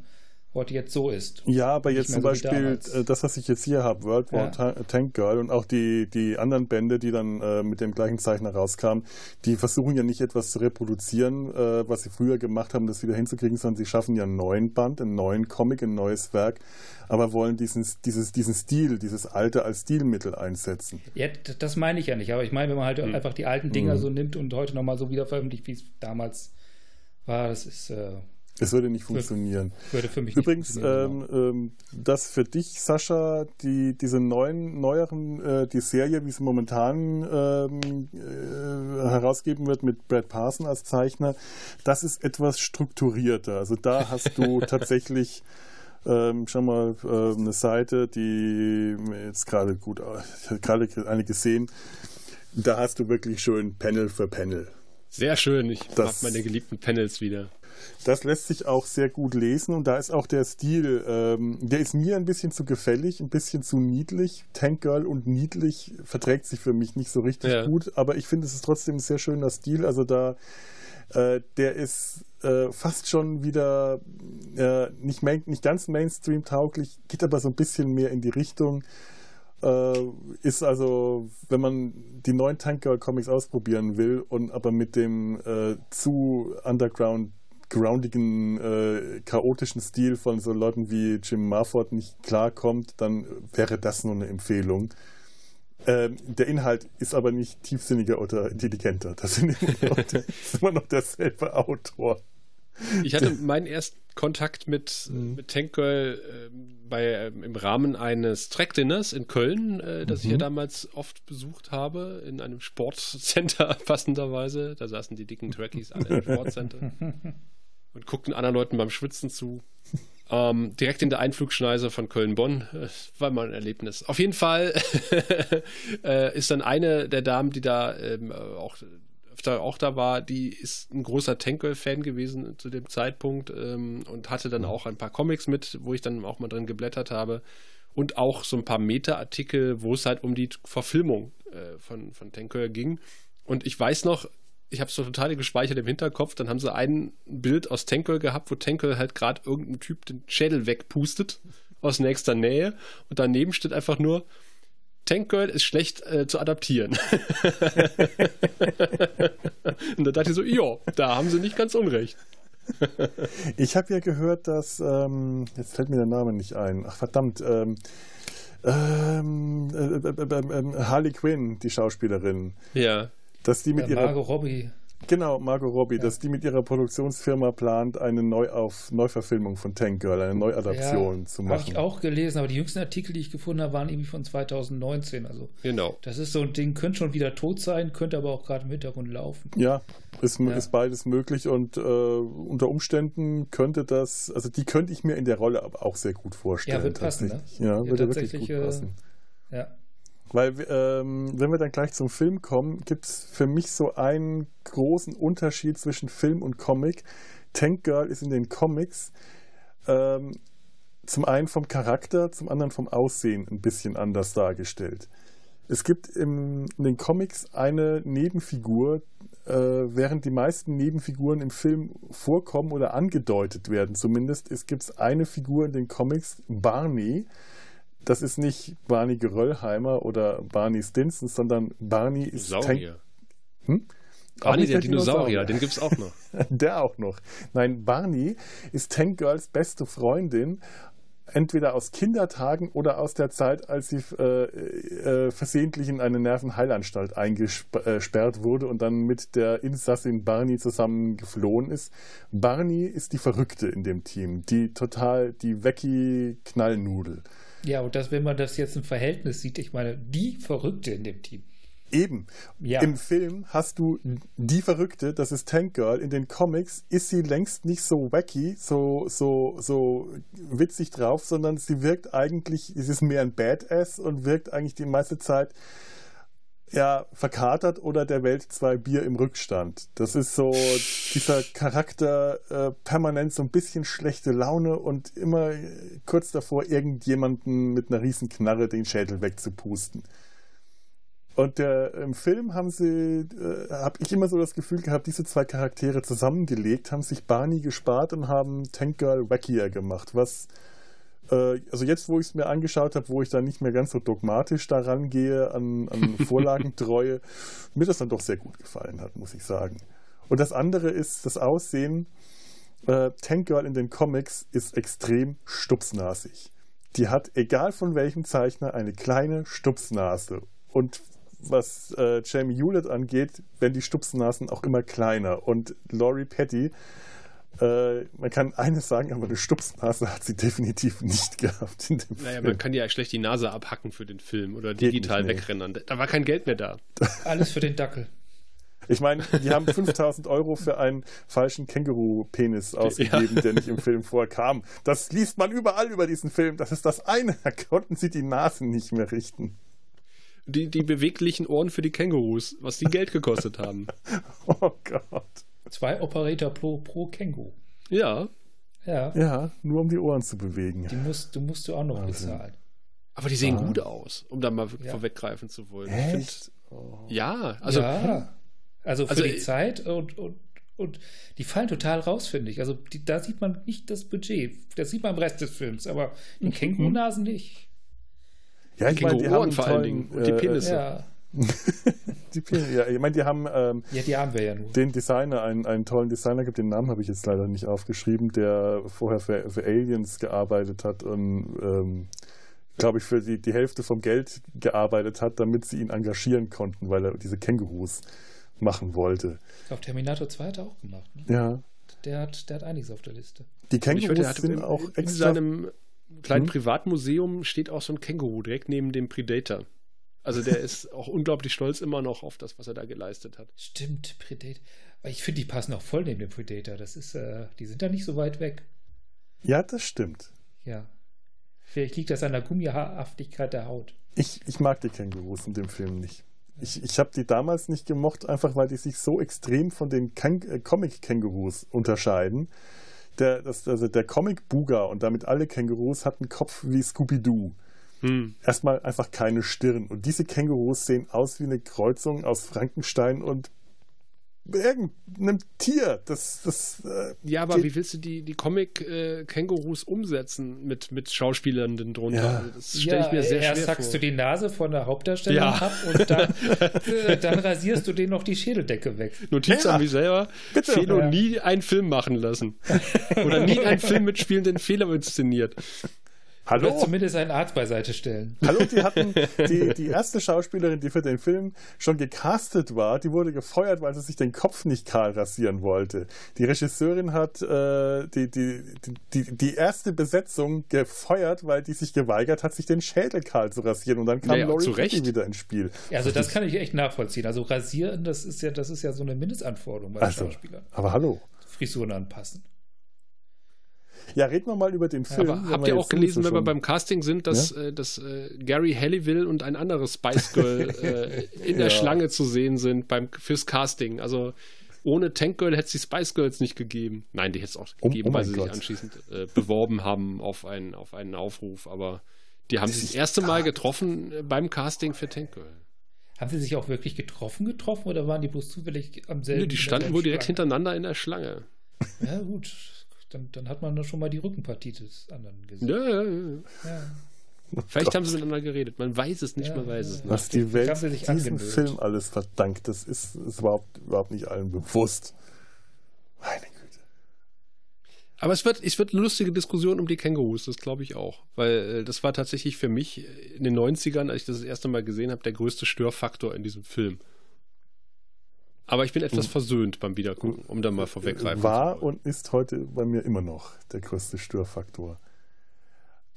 heute jetzt so ist. Ja, aber jetzt zum so Beispiel äh, das, was ich jetzt hier habe, World War ja. Tank Girl und auch die, die anderen Bände, die dann äh, mit dem gleichen Zeichner rauskamen, die versuchen ja nicht etwas zu reproduzieren, äh, was sie früher gemacht haben, das wieder hinzukriegen, sondern sie schaffen ja einen neuen Band, einen neuen Comic, ein neues Werk, aber wollen diesen, dieses, diesen Stil, dieses Alte als Stilmittel einsetzen. Ja, das meine ich ja nicht, aber ich meine, wenn man halt mhm. einfach die alten Dinger mhm. so nimmt und heute nochmal so wieder veröffentlicht, wie es damals war, das ist äh, es würde nicht funktionieren. Würde für mich Übrigens, ähm, ähm, das für dich, Sascha, die, diese neuen, neueren, äh, die Serie, wie sie momentan ähm, äh, herausgeben wird mit Brad Parson als Zeichner, das ist etwas strukturierter. Also da hast du [laughs] tatsächlich ähm, schau mal, äh, eine Seite, die jetzt gerade gut, ich habe gerade eine gesehen, da hast du wirklich schön Panel für Panel. Sehr schön, ich mag meine geliebten Panels wieder. Das lässt sich auch sehr gut lesen und da ist auch der Stil, ähm, der ist mir ein bisschen zu gefällig, ein bisschen zu niedlich. Tank Girl und niedlich verträgt sich für mich nicht so richtig ja. gut, aber ich finde, es ist trotzdem ein sehr schöner Stil. Also da, äh, der ist äh, fast schon wieder äh, nicht, main, nicht ganz Mainstream-tauglich, geht aber so ein bisschen mehr in die Richtung. Äh, ist also, wenn man die neuen Tank Girl Comics ausprobieren will und aber mit dem äh, zu Underground groundigen, äh, chaotischen Stil von so Leuten wie Jim Marford nicht klarkommt, dann wäre das nur eine Empfehlung. Ähm, der Inhalt ist aber nicht tiefsinniger oder intelligenter. Das, sind immer noch, [laughs] das ist immer noch derselbe Autor. Ich hatte meinen ersten Kontakt mit, mhm. mit Tank Girl äh, bei, äh, im Rahmen eines Track-Dinners in Köln, äh, das mhm. ich ja damals oft besucht habe, in einem Sportcenter [laughs] passenderweise. Da saßen die dicken Trackies alle im [laughs] Sportcenter. Und guckten anderen Leuten beim Schwitzen zu. Ähm, direkt in der Einflugschneise von Köln-Bonn. Das war mal ein Erlebnis. Auf jeden Fall [laughs] äh, ist dann eine der Damen, die da ähm, auch öfter auch da war, die ist ein großer Tankwell-Fan gewesen zu dem Zeitpunkt ähm, und hatte dann auch ein paar Comics mit, wo ich dann auch mal drin geblättert habe. Und auch so ein paar Meta-Artikel, wo es halt um die Verfilmung äh, von, von Tankwell ging. Und ich weiß noch, ich habe es so total gespeichert im Hinterkopf. Dann haben sie ein Bild aus Tankel gehabt, wo Tankel halt gerade irgendein Typ den Schädel wegpustet aus nächster Nähe. Und daneben steht einfach nur, Tank Girl ist schlecht äh, zu adaptieren. [laughs] und da dachte ich so, ja, da haben sie nicht ganz unrecht. ich habe ja gehört, dass, ähm, jetzt fällt mir der Name nicht ein, ach verdammt, ähm, ähm, äh, äh, äh, äh Harley Quinn, die Schauspielerin. Ja dass die mit ihrer Margot Robbie. Genau, Margot Robbie, ja. dass die mit ihrer Produktionsfirma plant, eine Neuauf Neuverfilmung von Tank Girl, eine Neuadaption ja, zu machen. Habe ich auch gelesen, aber die jüngsten Artikel, die ich gefunden habe, waren irgendwie von 2019. Also genau. Das ist so ein Ding, könnte schon wieder tot sein, könnte aber auch gerade im Hintergrund laufen. Ja, ist, ja. ist beides möglich und äh, unter Umständen könnte das, also die könnte ich mir in der Rolle aber auch sehr gut vorstellen. Ja, wird passen, ne? Ja, würde wirklich gut äh, passen. Ja. Weil, ähm, wenn wir dann gleich zum Film kommen, gibt es für mich so einen großen Unterschied zwischen Film und Comic. Tank Girl ist in den Comics ähm, zum einen vom Charakter, zum anderen vom Aussehen ein bisschen anders dargestellt. Es gibt im, in den Comics eine Nebenfigur, äh, während die meisten Nebenfiguren im Film vorkommen oder angedeutet werden. Zumindest es gibt eine Figur in den Comics, Barney, das ist nicht Barney Geröllheimer oder Barney Stinson, sondern Barney ist Saurier. Hm? Barney, der, der Dinosaurier, Dinosaurier, den gibt es auch noch. [laughs] der auch noch. Nein, Barney ist Tank Girls beste Freundin, entweder aus Kindertagen oder aus der Zeit, als sie äh, äh, versehentlich in eine Nervenheilanstalt eingesperrt wurde und dann mit der Insassin Barney zusammen geflohen ist. Barney ist die Verrückte in dem Team, die total, die Wecki-Knallnudel. Ja, und das, wenn man das jetzt im Verhältnis sieht, ich meine, die Verrückte in dem Team. Eben. Ja. Im Film hast du die Verrückte, das ist Tank Girl. In den Comics ist sie längst nicht so wacky, so, so, so witzig drauf, sondern sie wirkt eigentlich, sie ist mehr ein Badass und wirkt eigentlich die meiste Zeit ja, verkatert oder der Welt zwei Bier im Rückstand. Das ist so dieser Charakter äh, permanent so ein bisschen schlechte Laune und immer kurz davor, irgendjemanden mit einer riesen Knarre den Schädel wegzupusten. Und der, im Film haben sie, äh, habe ich immer so das Gefühl gehabt, diese zwei Charaktere zusammengelegt, haben sich Barney gespart und haben Tank Girl wackier gemacht, was also jetzt, wo ich es mir angeschaut habe, wo ich dann nicht mehr ganz so dogmatisch daran gehe, an, an [laughs] Vorlagentreue, mir das dann doch sehr gut gefallen hat, muss ich sagen. Und das andere ist das Aussehen. Äh, Tank Girl in den Comics ist extrem stupsnasig. Die hat, egal von welchem Zeichner, eine kleine Stupsnase. Und was äh, Jamie Hewlett angeht, werden die Stupsnasen auch immer kleiner. Und Laurie Petty äh, man kann eines sagen, aber eine Stupsnase hat sie definitiv nicht [laughs] gehabt in dem naja, Film. man kann ja schlecht die Nase abhacken für den Film oder digital nicht, wegrennen. Da war kein Geld mehr da. [laughs] Alles für den Dackel. Ich meine, die haben 5000 Euro für einen falschen Känguru-Penis ausgegeben, ja. der nicht im Film vorkam. Das liest man überall über diesen Film. Das ist das eine. Da konnten sie die Nasen nicht mehr richten. Die, die beweglichen Ohren für die Kängurus, was die Geld gekostet haben. [laughs] oh Gott. Zwei Operator pro, pro Känguru. Ja. Ja. Ja, nur um die Ohren zu bewegen. Die musst, du musst du auch noch Wahnsinn. bezahlen. Aber die sehen ah. gut aus, um da mal ja. vorweggreifen zu wollen. Echt? Find, oh. Ja, also. Ja. Also für also, die Zeit und, und, und die fallen total raus, finde ich. Also die, da sieht man nicht das Budget. Das sieht man im Rest des Films, aber die mhm. Kängurunasen nicht. Ja, ich meine, die haben vor allen Dingen und die äh, Penisse. Ja. Die, ja, ich meine, die haben, ähm, ja, die haben wir ja nur. den Designer, einen, einen tollen Designer gibt, den Namen habe ich jetzt leider nicht aufgeschrieben, der vorher für, für Aliens gearbeitet hat und ähm, glaube ich, für die, die Hälfte vom Geld gearbeitet hat, damit sie ihn engagieren konnten, weil er diese Kängurus machen wollte. Ich glaube, Terminator 2 hat er auch gemacht. Ne? Ja. Der hat, der hat einiges auf der Liste. Die Kängurus finde, sind auch extra. In seinem kleinen hm? Privatmuseum steht auch so ein Känguru direkt neben dem Predator. Also der ist auch unglaublich stolz immer noch auf das, was er da geleistet hat. Stimmt, Predator. Ich finde, die passen auch voll neben dem Predator. Das ist, äh, die sind da nicht so weit weg. Ja, das stimmt. Ja. Vielleicht liegt das an der Gummihaftigkeit der Haut. Ich, ich mag die Kängurus in dem Film nicht. Ich, ich habe die damals nicht gemocht, einfach weil die sich so extrem von den äh, Comic-Kängurus unterscheiden. Der, das, also der Comic-Buga und damit alle Kängurus hatten einen Kopf wie Scooby-Doo. Hm. Erstmal einfach keine Stirn. Und diese Kängurus sehen aus wie eine Kreuzung aus Frankenstein und irgendeinem Tier. Das, das, äh, ja, aber wie willst du die, die Comic-Kängurus äh, umsetzen mit, mit Schauspielern drunter? Ja. Das stelle ja, ich mir sehr erst schwer sackst du die Nase von der Hauptdarstellerin ja. ab und dann, [laughs] äh, dann rasierst du denen noch die Schädeldecke weg. Notiz ja. an mich selber. Bitte. Felo nie einen Film machen lassen. Oder nie einen Film mitspielen, den Fehler inszeniert. Hallo? Oder zumindest einen Arzt beiseite stellen. Hallo, die hatten [laughs] die, die erste Schauspielerin, die für den Film schon gecastet war, die wurde gefeuert, weil sie sich den Kopf nicht kahl rasieren wollte. Die Regisseurin hat äh, die, die, die, die erste Besetzung gefeuert, weil die sich geweigert hat, sich den Schädel kahl zu rasieren. Und dann kam naja, Laurie Petty wieder ins Spiel. Ja, also das kann ich echt nachvollziehen. Also rasieren, das ist ja, das ist ja so eine Mindestanforderung bei also, Schauspielern. Aber hallo. Frisuren anpassen. Ja, reden wir mal über den Film. Aber habt ihr auch gelesen, wenn wir beim Casting sind, dass, ja? äh, dass äh, Gary Halliwell und ein anderes Spice Girl [laughs] äh, in der Schlange zu sehen sind beim, fürs Casting? Also ohne Tank Girl hätte es die Spice Girls nicht gegeben. Nein, die hätte es auch oh, gegeben, oh, oh weil sie Gott. sich anschließend äh, beworben haben auf einen, auf einen Aufruf. Aber die haben das sich das erste Mal getroffen äh, beim Casting für Tank Girl. Haben sie sich auch wirklich getroffen getroffen oder waren die bloß zufällig am selben? Nee, die standen wohl direkt hintereinander in der Schlange. Ja, gut. Dann, dann hat man da schon mal die Rückenpartie des anderen gesehen. Ja, ja, ja. ja. Oh Vielleicht Gott. haben sie miteinander geredet. Man weiß es nicht, ja, man weiß es nicht. Was die Welt diesem angemeldet. Film alles verdankt, das ist, ist überhaupt, überhaupt nicht allen bewusst. Meine Güte. Aber es wird, es wird eine lustige Diskussion um die Kängurus, das glaube ich auch. Weil äh, das war tatsächlich für mich in den 90ern, als ich das das erste Mal gesehen habe, der größte Störfaktor in diesem Film. Aber ich bin etwas hm. versöhnt beim Wiedergucken, um da mal vorweggreifen War und ist heute bei mir immer noch der größte Störfaktor.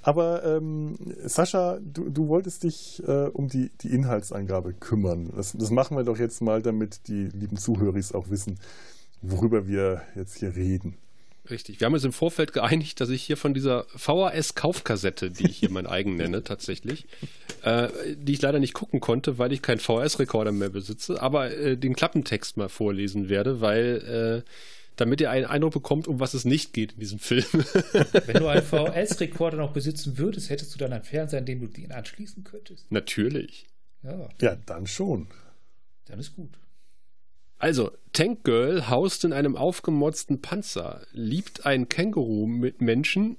Aber ähm, Sascha, du, du wolltest dich äh, um die, die Inhaltsangabe kümmern. Das, das machen wir doch jetzt mal, damit die lieben Zuhörer auch wissen, worüber wir jetzt hier reden. Richtig. Wir haben uns im Vorfeld geeinigt, dass ich hier von dieser VHS-Kaufkassette, die ich hier mein eigen nenne, tatsächlich, äh, die ich leider nicht gucken konnte, weil ich keinen VHS-Rekorder mehr besitze, aber äh, den Klappentext mal vorlesen werde, weil äh, damit ihr einen Eindruck bekommt, um was es nicht geht in diesem Film. [laughs] Wenn du einen VHS-Rekorder noch besitzen würdest, hättest du dann einen Fernseher, an dem du den anschließen könntest? Natürlich. Ja, ja dann schon. Dann ist gut. Also, Tank Girl haust in einem aufgemotzten Panzer, liebt ein Känguru mit Menschen,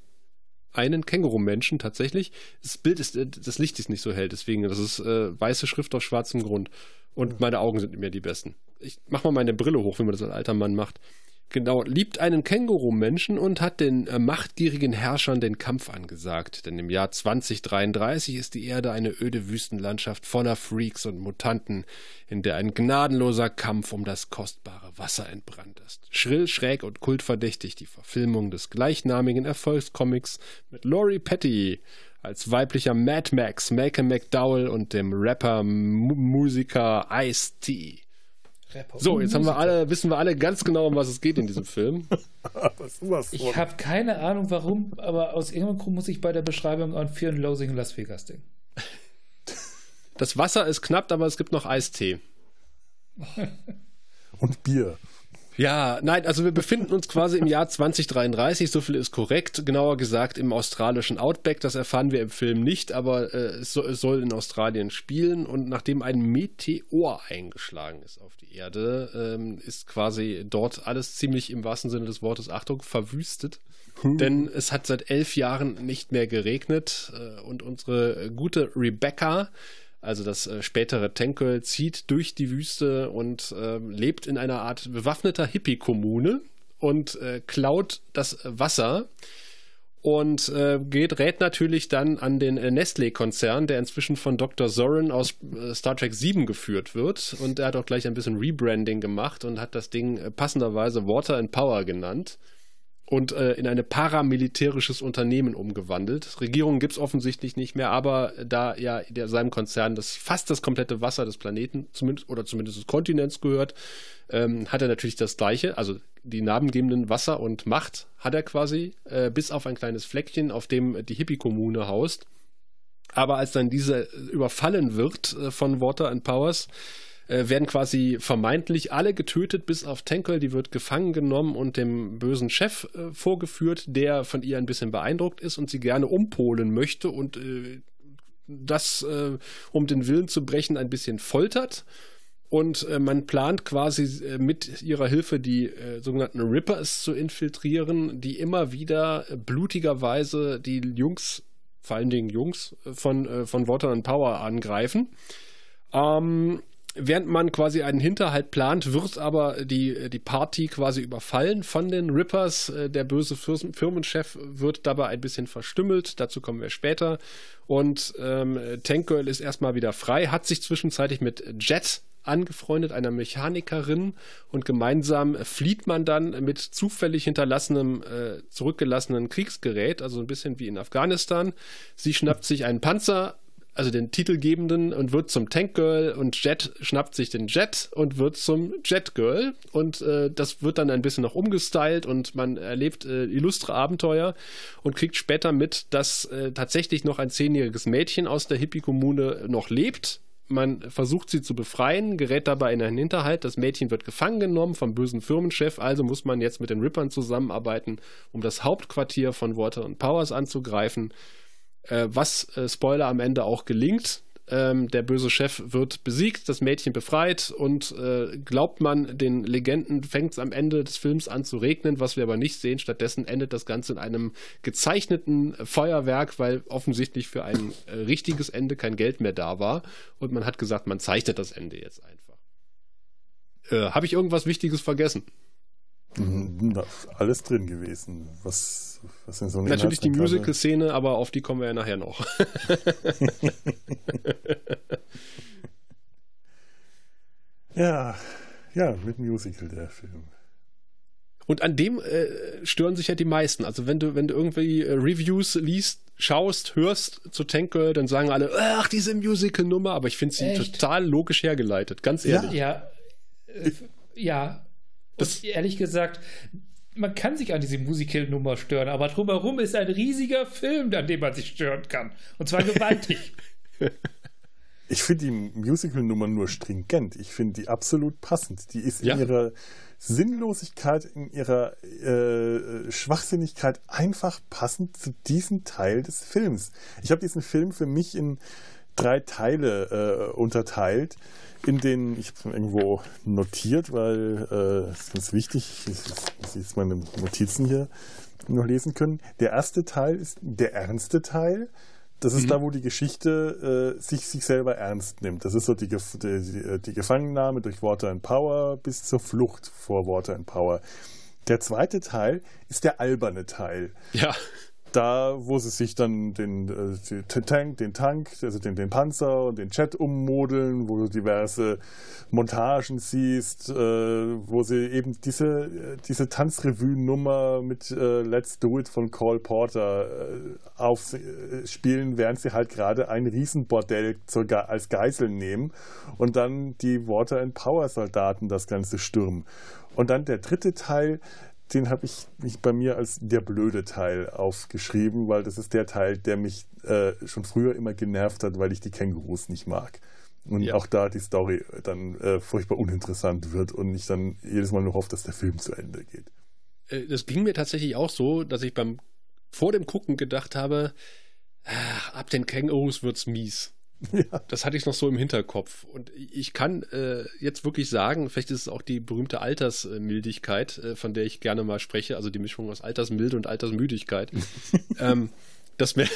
einen Känguru-Menschen tatsächlich. Das Bild ist, äh, das Licht ist nicht so hell, deswegen, das ist äh, weiße Schrift auf schwarzem Grund. Und meine Augen sind nicht mehr die besten. Ich mach mal meine Brille hoch, wie man das als alter Mann macht genau, liebt einen Känguru-Menschen und hat den äh, machtgierigen Herrschern den Kampf angesagt. Denn im Jahr 2033 ist die Erde eine öde Wüstenlandschaft voller Freaks und Mutanten, in der ein gnadenloser Kampf um das kostbare Wasser entbrannt ist. Schrill, schräg und kultverdächtig die Verfilmung des gleichnamigen Erfolgscomics mit Laurie Petty als weiblicher Mad Max, Malcolm McDowell und dem Rapper Musiker Ice-T. Rapper so, jetzt haben wir alle, wissen wir alle ganz genau, um was es geht in diesem [laughs] Film. ich habe keine Ahnung warum, aber aus irgendeinem Grund muss ich bei der Beschreibung an Fear and Loathing in Las Vegas denken. Das Wasser ist knapp, aber es gibt noch Eistee. [laughs] Und Bier. Ja, nein, also wir befinden uns quasi im Jahr 2033, so viel ist korrekt, genauer gesagt im australischen Outback, das erfahren wir im Film nicht, aber äh, es, soll, es, soll, in Australien spielen und nachdem ein Meteor eingeschlagen ist auf die Erde, ähm, ist quasi dort alles ziemlich im wahrsten Sinne des Wortes, Achtung, verwüstet. Hm. Denn es hat seit elf Jahren nicht mehr geregnet äh, und unsere gute Rebecca also das äh, spätere Tenkel zieht durch die Wüste und äh, lebt in einer Art bewaffneter Hippie-Kommune und äh, klaut das Wasser und äh, geht, rät natürlich dann an den äh, Nestle-Konzern, der inzwischen von Dr. Zorin aus äh, Star Trek 7 geführt wird. Und er hat auch gleich ein bisschen Rebranding gemacht und hat das Ding passenderweise Water and Power genannt und äh, in ein paramilitärisches Unternehmen umgewandelt. Regierung gibt es offensichtlich nicht mehr, aber da ja der, seinem Konzern das fast das komplette Wasser des Planeten zumindest oder zumindest des Kontinents gehört, ähm, hat er natürlich das gleiche, also die namengebenden Wasser und Macht hat er quasi, äh, bis auf ein kleines Fleckchen, auf dem die Hippie-Kommune haust. Aber als dann diese überfallen wird äh, von Water and Powers, äh, werden quasi vermeintlich alle getötet, bis auf Tenkel. Die wird gefangen genommen und dem bösen Chef äh, vorgeführt, der von ihr ein bisschen beeindruckt ist und sie gerne umpolen möchte und äh, das, äh, um den Willen zu brechen, ein bisschen foltert. Und äh, man plant quasi äh, mit ihrer Hilfe die sogenannten Rippers zu infiltrieren, die immer wieder blutigerweise die Jungs, vor allen Dingen Jungs, von, von Water and Power angreifen. Ähm, während man quasi einen Hinterhalt plant, wird aber die, die Party quasi überfallen von den Rippers. Äh, der böse Firmenchef wird dabei ein bisschen verstümmelt, dazu kommen wir später. Und ähm, Tank Girl ist erstmal wieder frei, hat sich zwischenzeitlich mit Jet angefreundet, einer Mechanikerin, und gemeinsam flieht man dann mit zufällig hinterlassenem, äh, zurückgelassenen Kriegsgerät, also ein bisschen wie in Afghanistan. Sie schnappt sich einen Panzer, also den Titelgebenden, und wird zum Tankgirl und Jet schnappt sich den Jet und wird zum Jetgirl. Und äh, das wird dann ein bisschen noch umgestylt und man erlebt äh, illustre Abenteuer und kriegt später mit, dass äh, tatsächlich noch ein zehnjähriges Mädchen aus der Hippie-Kommune noch lebt man versucht sie zu befreien, gerät dabei in einen Hinterhalt. Das Mädchen wird gefangen genommen vom bösen Firmenchef, also muss man jetzt mit den Rippern zusammenarbeiten, um das Hauptquartier von Water und Powers anzugreifen. Äh, was, äh, Spoiler, am Ende auch gelingt. Ähm, der böse Chef wird besiegt, das Mädchen befreit und äh, glaubt man den Legenden, fängt es am Ende des Films an zu regnen, was wir aber nicht sehen. Stattdessen endet das Ganze in einem gezeichneten Feuerwerk, weil offensichtlich für ein äh, richtiges Ende kein Geld mehr da war. Und man hat gesagt, man zeichnet das Ende jetzt einfach. Äh, Habe ich irgendwas Wichtiges vergessen? Mhm, alles drin gewesen. Was, was in so Natürlich die Musical-Szene, aber auf die kommen wir ja nachher noch. [laughs] ja, ja, mit Musical der Film. Und an dem äh, stören sich ja die meisten. Also wenn du, wenn du irgendwie äh, Reviews liest, schaust, hörst zu Tank Girl, dann sagen alle, ach, diese Musical-Nummer, aber ich finde sie Echt? total logisch hergeleitet, ganz ehrlich. Ja, ja. Äh, ja das ehrlich gesagt, man kann sich an diese Musical-Nummer stören, aber drumherum ist ein riesiger Film, an dem man sich stören kann. Und zwar gewaltig. [laughs] Ich finde die Musical-Nummer nur stringent. Ich finde die absolut passend. Die ist in ja. ihrer Sinnlosigkeit, in ihrer äh, Schwachsinnigkeit einfach passend zu diesem Teil des Films. Ich habe diesen Film für mich in drei Teile äh, unterteilt in den, ich habe es irgendwo notiert, weil äh, es ist ganz wichtig, dass Sie jetzt meine Notizen hier noch lesen können. Der erste Teil ist der ernste Teil. Das ist mhm. da, wo die Geschichte äh, sich, sich selber ernst nimmt. Das ist so die, die, die Gefangennahme durch Water and Power bis zur Flucht vor Water and Power. Der zweite Teil ist der alberne Teil. Ja da, wo sie sich dann den, äh, den Tank, den Tank, also den, den Panzer und den Jet ummodeln, wo du diverse Montagen siehst, äh, wo sie eben diese, äh, diese Tanzrevue-Nummer mit äh, Let's Do It von Cole Porter äh, aufspielen, während sie halt gerade ein Riesenbordell zur, als Geisel nehmen und dann die Water and Power Soldaten das Ganze stürmen. Und dann der dritte Teil, den habe ich mich bei mir als der blöde Teil aufgeschrieben, weil das ist der Teil, der mich äh, schon früher immer genervt hat, weil ich die Kängurus nicht mag. Und ja. auch da die Story dann äh, furchtbar uninteressant wird und ich dann jedes Mal nur hoffe, dass der Film zu Ende geht. Äh, das ging mir tatsächlich auch so, dass ich beim vor dem Gucken gedacht habe, ach, ab den Kängurus wird's mies. [laughs] Ja. Das hatte ich noch so im Hinterkopf. Und ich kann äh, jetzt wirklich sagen, vielleicht ist es auch die berühmte Altersmildigkeit, äh, von der ich gerne mal spreche, also die Mischung aus Altersmilde und Altersmüdigkeit, [laughs] ähm, dass, mir,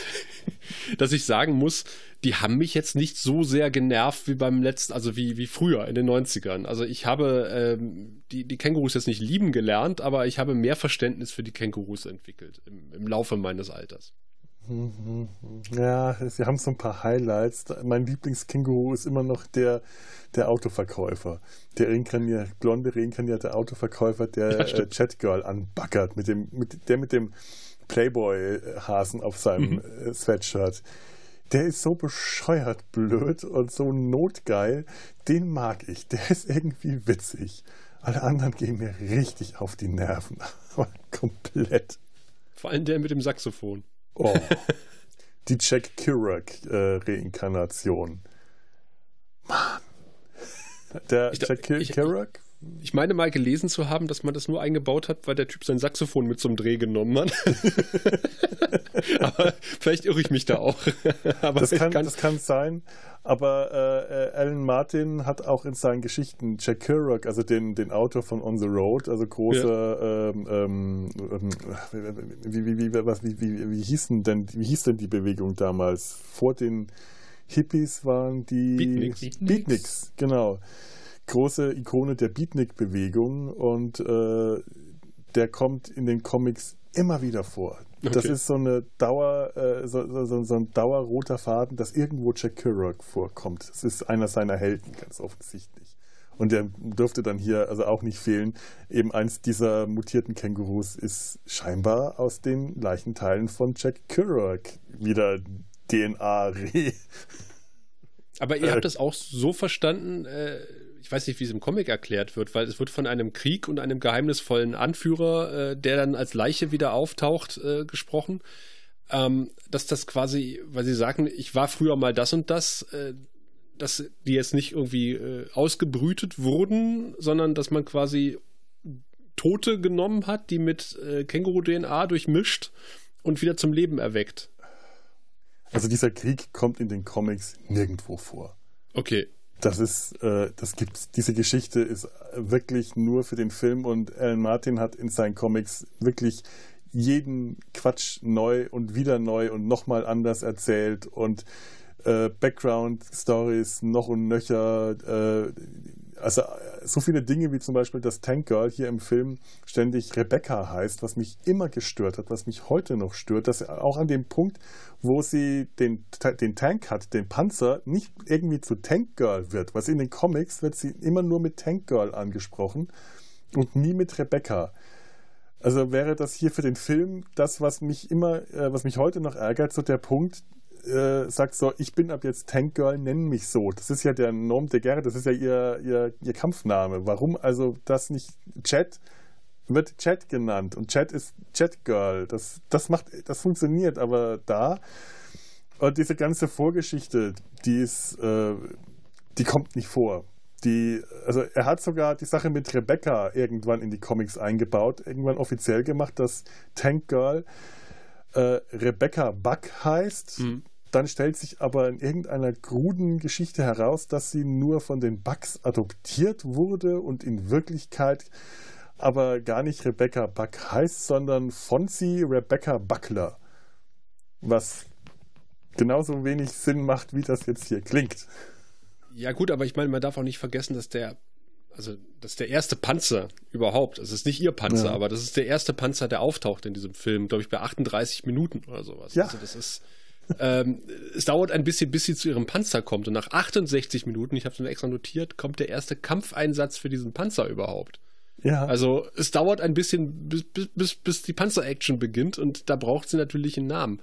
[laughs] dass ich sagen muss, die haben mich jetzt nicht so sehr genervt wie beim letzten, also wie, wie früher in den 90ern. Also ich habe ähm, die, die Kängurus jetzt nicht lieben gelernt, aber ich habe mehr Verständnis für die Kängurus entwickelt im, im Laufe meines Alters. Ja, sie haben so ein paar Highlights. Mein Lieblingskänguru ist immer noch der, der Autoverkäufer. Der reinkarniert, blonde reinkarnierte Autoverkäufer, der ja, äh, Chatgirl anbackert, mit dem, mit, der mit dem Playboy-Hasen auf seinem mhm. Äh, Sweatshirt. Der ist so bescheuert blöd und so notgeil. Den mag ich. Der ist irgendwie witzig. Alle anderen gehen mir richtig auf die Nerven. Aber [laughs] komplett. Vor allem der mit dem Saxophon. Oh. [laughs] Die Jack Kerouac-Reinkarnation. Äh, Mann. Der ich, Jack Kerouac? Ich meine mal gelesen zu haben, dass man das nur eingebaut hat, weil der Typ sein Saxophon mit zum Dreh genommen hat. [laughs] aber vielleicht irre ich mich da auch. [laughs] aber das, kann, kann, das kann sein. Aber äh, äh, Alan Martin hat auch in seinen Geschichten Jack Kerouac, also den, den Autor von On the Road, also große, ja. ähm, ähm, ähm wie, wie, wie, was, wie, wie, wie, hieß denn, wie hieß denn die Bewegung damals? Vor den Hippies waren die Beatniks. Beatniks, genau. Große Ikone der Beatnik-Bewegung und äh, der kommt in den Comics immer wieder vor. Das Okay. ist so eine Dauer, äh, so, so, so, ein dauerroter Faden, dass irgendwo Jack Kerouac vorkommt. Das ist einer seiner Helden, ganz offensichtlich. Und der dürfte dann hier also auch nicht fehlen. Eben eins dieser mutierten Kängurus ist scheinbar aus den Leichenteilen von Jack Kerouac wieder DNA re. Aber ihr habt das auch so verstanden, äh, ich weiß nicht, wie es im Comic erklärt wird, weil es wird von einem Krieg und einem geheimnisvollen Anführer, äh, der dann als Leiche wieder auftaucht, äh, gesprochen. Ähm, dass das quasi, weil sie sagen, ich war früher mal das und das, äh, dass die jetzt nicht irgendwie äh, ausgebrütet wurden, sondern dass man quasi Tote genommen hat, die mit äh, Känguru-DNA durchmischt und wieder zum Leben erweckt. Also dieser Krieg kommt in den Comics nirgendwo vor. Okay. Das ist, äh, das gibt's. Diese Geschichte ist wirklich nur für den Film und Alan Martin hat in seinen Comics wirklich jeden Quatsch neu und wieder neu und nochmal anders erzählt und äh, Background-Stories noch und nöcher. Äh, also äh, so viele Dinge wie zum Beispiel, dass Tank Girl hier im Film ständig Rebecca heißt, was mich immer gestört hat, was mich heute noch stört, dass auch an dem Punkt, wo sie den, den Tank hat, den Panzer, nicht irgendwie zu Tank Girl wird. Was in den Comics wird sie immer nur mit Tank Girl angesprochen und nie mit Rebecca. Also wäre das hier für den Film das, was mich immer, äh, was mich heute noch ärgert, so der Punkt, äh, sagt so, ich bin ab jetzt Tank Girl, nennen mich so. Das ist ja der Nom de Guerre, das ist ja ihr, ihr, ihr Kampfname. Warum also das nicht Chat wird Chat genannt und Chat ist Chat Girl. Das, das macht, das funktioniert, aber da und diese ganze Vorgeschichte, die ist, äh, die kommt nicht vor. Die, also er hat sogar die Sache mit Rebecca irgendwann in die Comics eingebaut, irgendwann offiziell gemacht, dass Tank Girl äh, Rebecca Buck heißt. Mhm. Dann stellt sich aber in irgendeiner kruden Geschichte heraus, dass sie nur von den Bucks adoptiert wurde und in Wirklichkeit aber gar nicht Rebecca Buck heißt, sondern Fonzie Rebecca Buckler. Was genauso wenig Sinn macht, wie das jetzt hier klingt. Ja, gut, aber ich meine, man darf auch nicht vergessen, dass der, also, das ist der erste Panzer überhaupt. Es ist nicht ihr Panzer, Ja. aber das ist der erste Panzer, der auftaucht in diesem Film, glaube ich, bei 38 Minuten oder sowas. Ja. Also, das ist, ähm, es dauert ein bisschen, bis sie zu ihrem Panzer kommt. Und nach 68 Minuten, ich habe es mir extra notiert, kommt der erste Kampfeinsatz für diesen Panzer überhaupt. Ja, Also es dauert ein bisschen, bis, bis, bis, die Panzer-Action beginnt und da braucht sie natürlich einen Namen.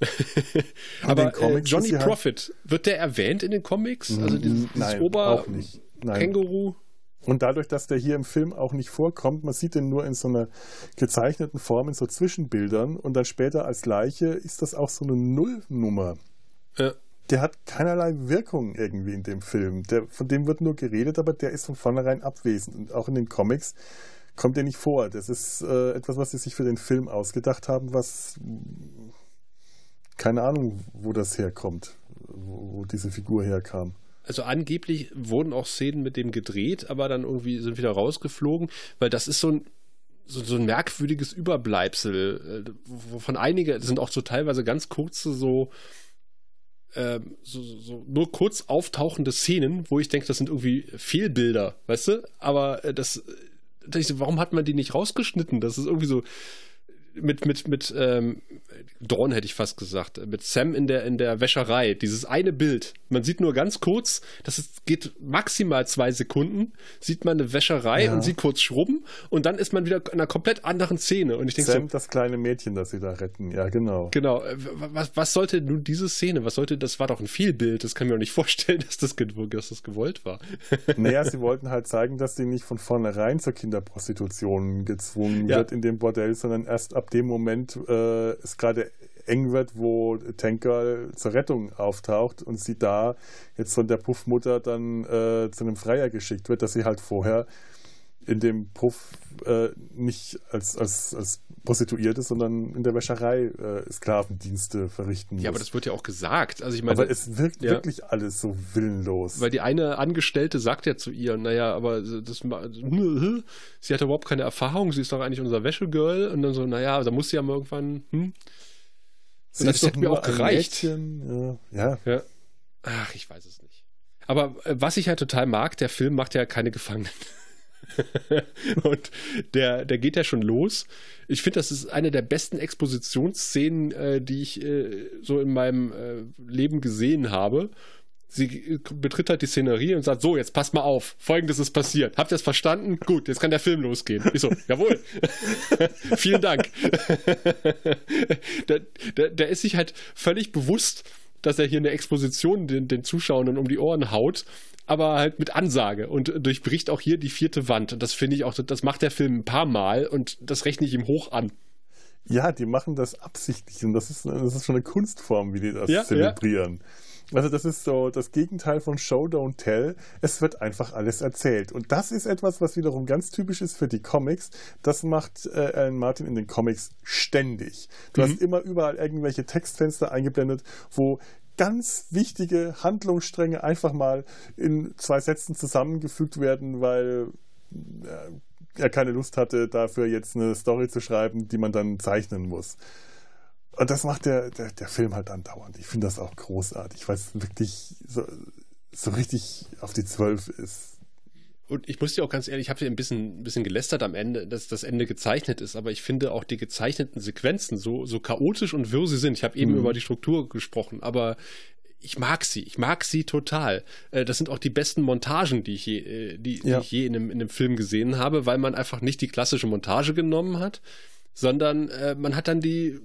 [laughs] Aber äh, Johnny sie halt- Profit, wird der erwähnt in den Comics? Also dieses, dieses Nein, Ober. Känguru? Und dadurch, dass der hier im Film auch nicht vorkommt, man sieht den nur in so einer gezeichneten Form, in so Zwischenbildern und dann später als Leiche, ist das auch so eine Nullnummer. Ja. Der hat keinerlei Wirkung irgendwie in dem Film. Der, von dem wird nur geredet, aber der ist von vornherein abwesend. Und auch in den Comics kommt er nicht vor. Das ist äh, etwas, was sie sich für den Film ausgedacht haben, was keine Ahnung, wo das herkommt, wo, wo diese Figur herkam. Also angeblich wurden auch Szenen mit dem gedreht, aber dann irgendwie sind wieder rausgeflogen, weil das ist so ein so, so ein merkwürdiges Überbleibsel, äh, wovon einige das sind auch so teilweise ganz kurze so ähm, so, so, nur kurz auftauchende Szenen, wo ich denke, das sind irgendwie Fehlbilder, weißt du? Aber äh, das, da dachte ich so, warum hat man die nicht rausgeschnitten? Das ist irgendwie so mit mit mit ähm, Dawn hätte ich fast gesagt, mit Sam in der in der Wäscherei. Dieses eine Bild, man sieht nur ganz kurz, das ist, geht maximal zwei Sekunden, sieht man eine Wäscherei Ja. und sie kurz schrubben und dann ist man wieder in einer komplett anderen Szene und ich denke Sam, so, das kleine Mädchen, das sie da retten. Ja, genau. Genau, äh, was, was sollte nun diese Szene, was sollte, das war doch ein Fehlbild, das kann ich mir auch nicht vorstellen, [laughs] dass das, dass das gewollt war. [laughs] Naja, sie wollten halt zeigen, dass sie nicht von vornherein zur Kinderprostitution gezwungen Ja. wird in dem Bordell, sondern erst ab dem Moment äh, es gerade eng wird, wo Tanker zur Rettung auftaucht und sie da jetzt von der Puffmutter dann äh, zu einem Freier geschickt wird, dass sie halt vorher in dem Puff äh, nicht als, als, als Prostituierte, sondern in der Wäscherei äh, Sklavendienste verrichten muss. Ja, aber das wird ja auch gesagt. Also ich meine, aber es wirkt ja. wirklich alles so willenlos. weil die eine Angestellte sagt ja zu ihr, naja, aber das, ma- sie hat überhaupt keine Erfahrung, sie ist doch eigentlich unser Wäschegirl und dann so, naja, da muss sie ja mal irgendwann, hm? Sie das ist doch hätte mir auch gereicht. Ja, ja. Ja. Ach, ich weiß es nicht. Aber äh, was ich halt total mag, der Film macht ja keine Gefangenen. [laughs] und der, der geht ja schon los. Ich finde, das ist eine der besten Expositionsszenen, äh, die ich äh, so in meinem äh, Leben gesehen habe. Sie betritt halt die Szenerie und sagt: So, jetzt passt mal auf, folgendes ist passiert. Habt ihr es verstanden? Gut, jetzt kann der Film losgehen. Ich so: [laughs] Jawohl, [laughs] vielen Dank. der, der, der ist sich halt völlig bewusst, dass er hier eine Exposition den, den Zuschauern um die Ohren haut aber halt mit Ansage und durchbricht auch hier die vierte Wand. Und das finde ich auch, das macht der Film ein paar Mal und das rechne ich ihm hoch an. Ja, die machen das absichtlich und das ist, das ist schon eine Kunstform, wie die das ja, zelebrieren. Ja. Also das ist so das Gegenteil von Show, Don't Tell. Es wird einfach alles erzählt. Und das ist etwas, was wiederum ganz typisch ist für die Comics. Das macht äh, Alan Martin in den Comics ständig. Du mhm. hast immer überall irgendwelche Textfenster eingeblendet, wo ganz wichtige Handlungsstränge einfach mal in zwei Sätzen zusammengefügt werden, weil äh, er keine Lust hatte, dafür jetzt eine Story zu schreiben, die man dann zeichnen muss. Und das macht der, der, der Film halt andauernd. Ich finde das auch großartig, weil es wirklich so, so richtig auf die Zwölf ist. Und ich muss dir auch ganz ehrlich, ich habe hier ein bisschen, ein bisschen gelästert am Ende, dass das Ende gezeichnet ist, aber ich finde auch die gezeichneten Sequenzen, so, so chaotisch und wirr sie sind, ich habe eben mhm. über die Struktur gesprochen, aber ich mag sie, ich mag sie total. Äh, das sind auch die besten Montagen, die ich je, äh, die, ja. die ich je in einem, in einem Film gesehen habe, weil man einfach nicht die klassische Montage genommen hat, sondern äh, man hat dann die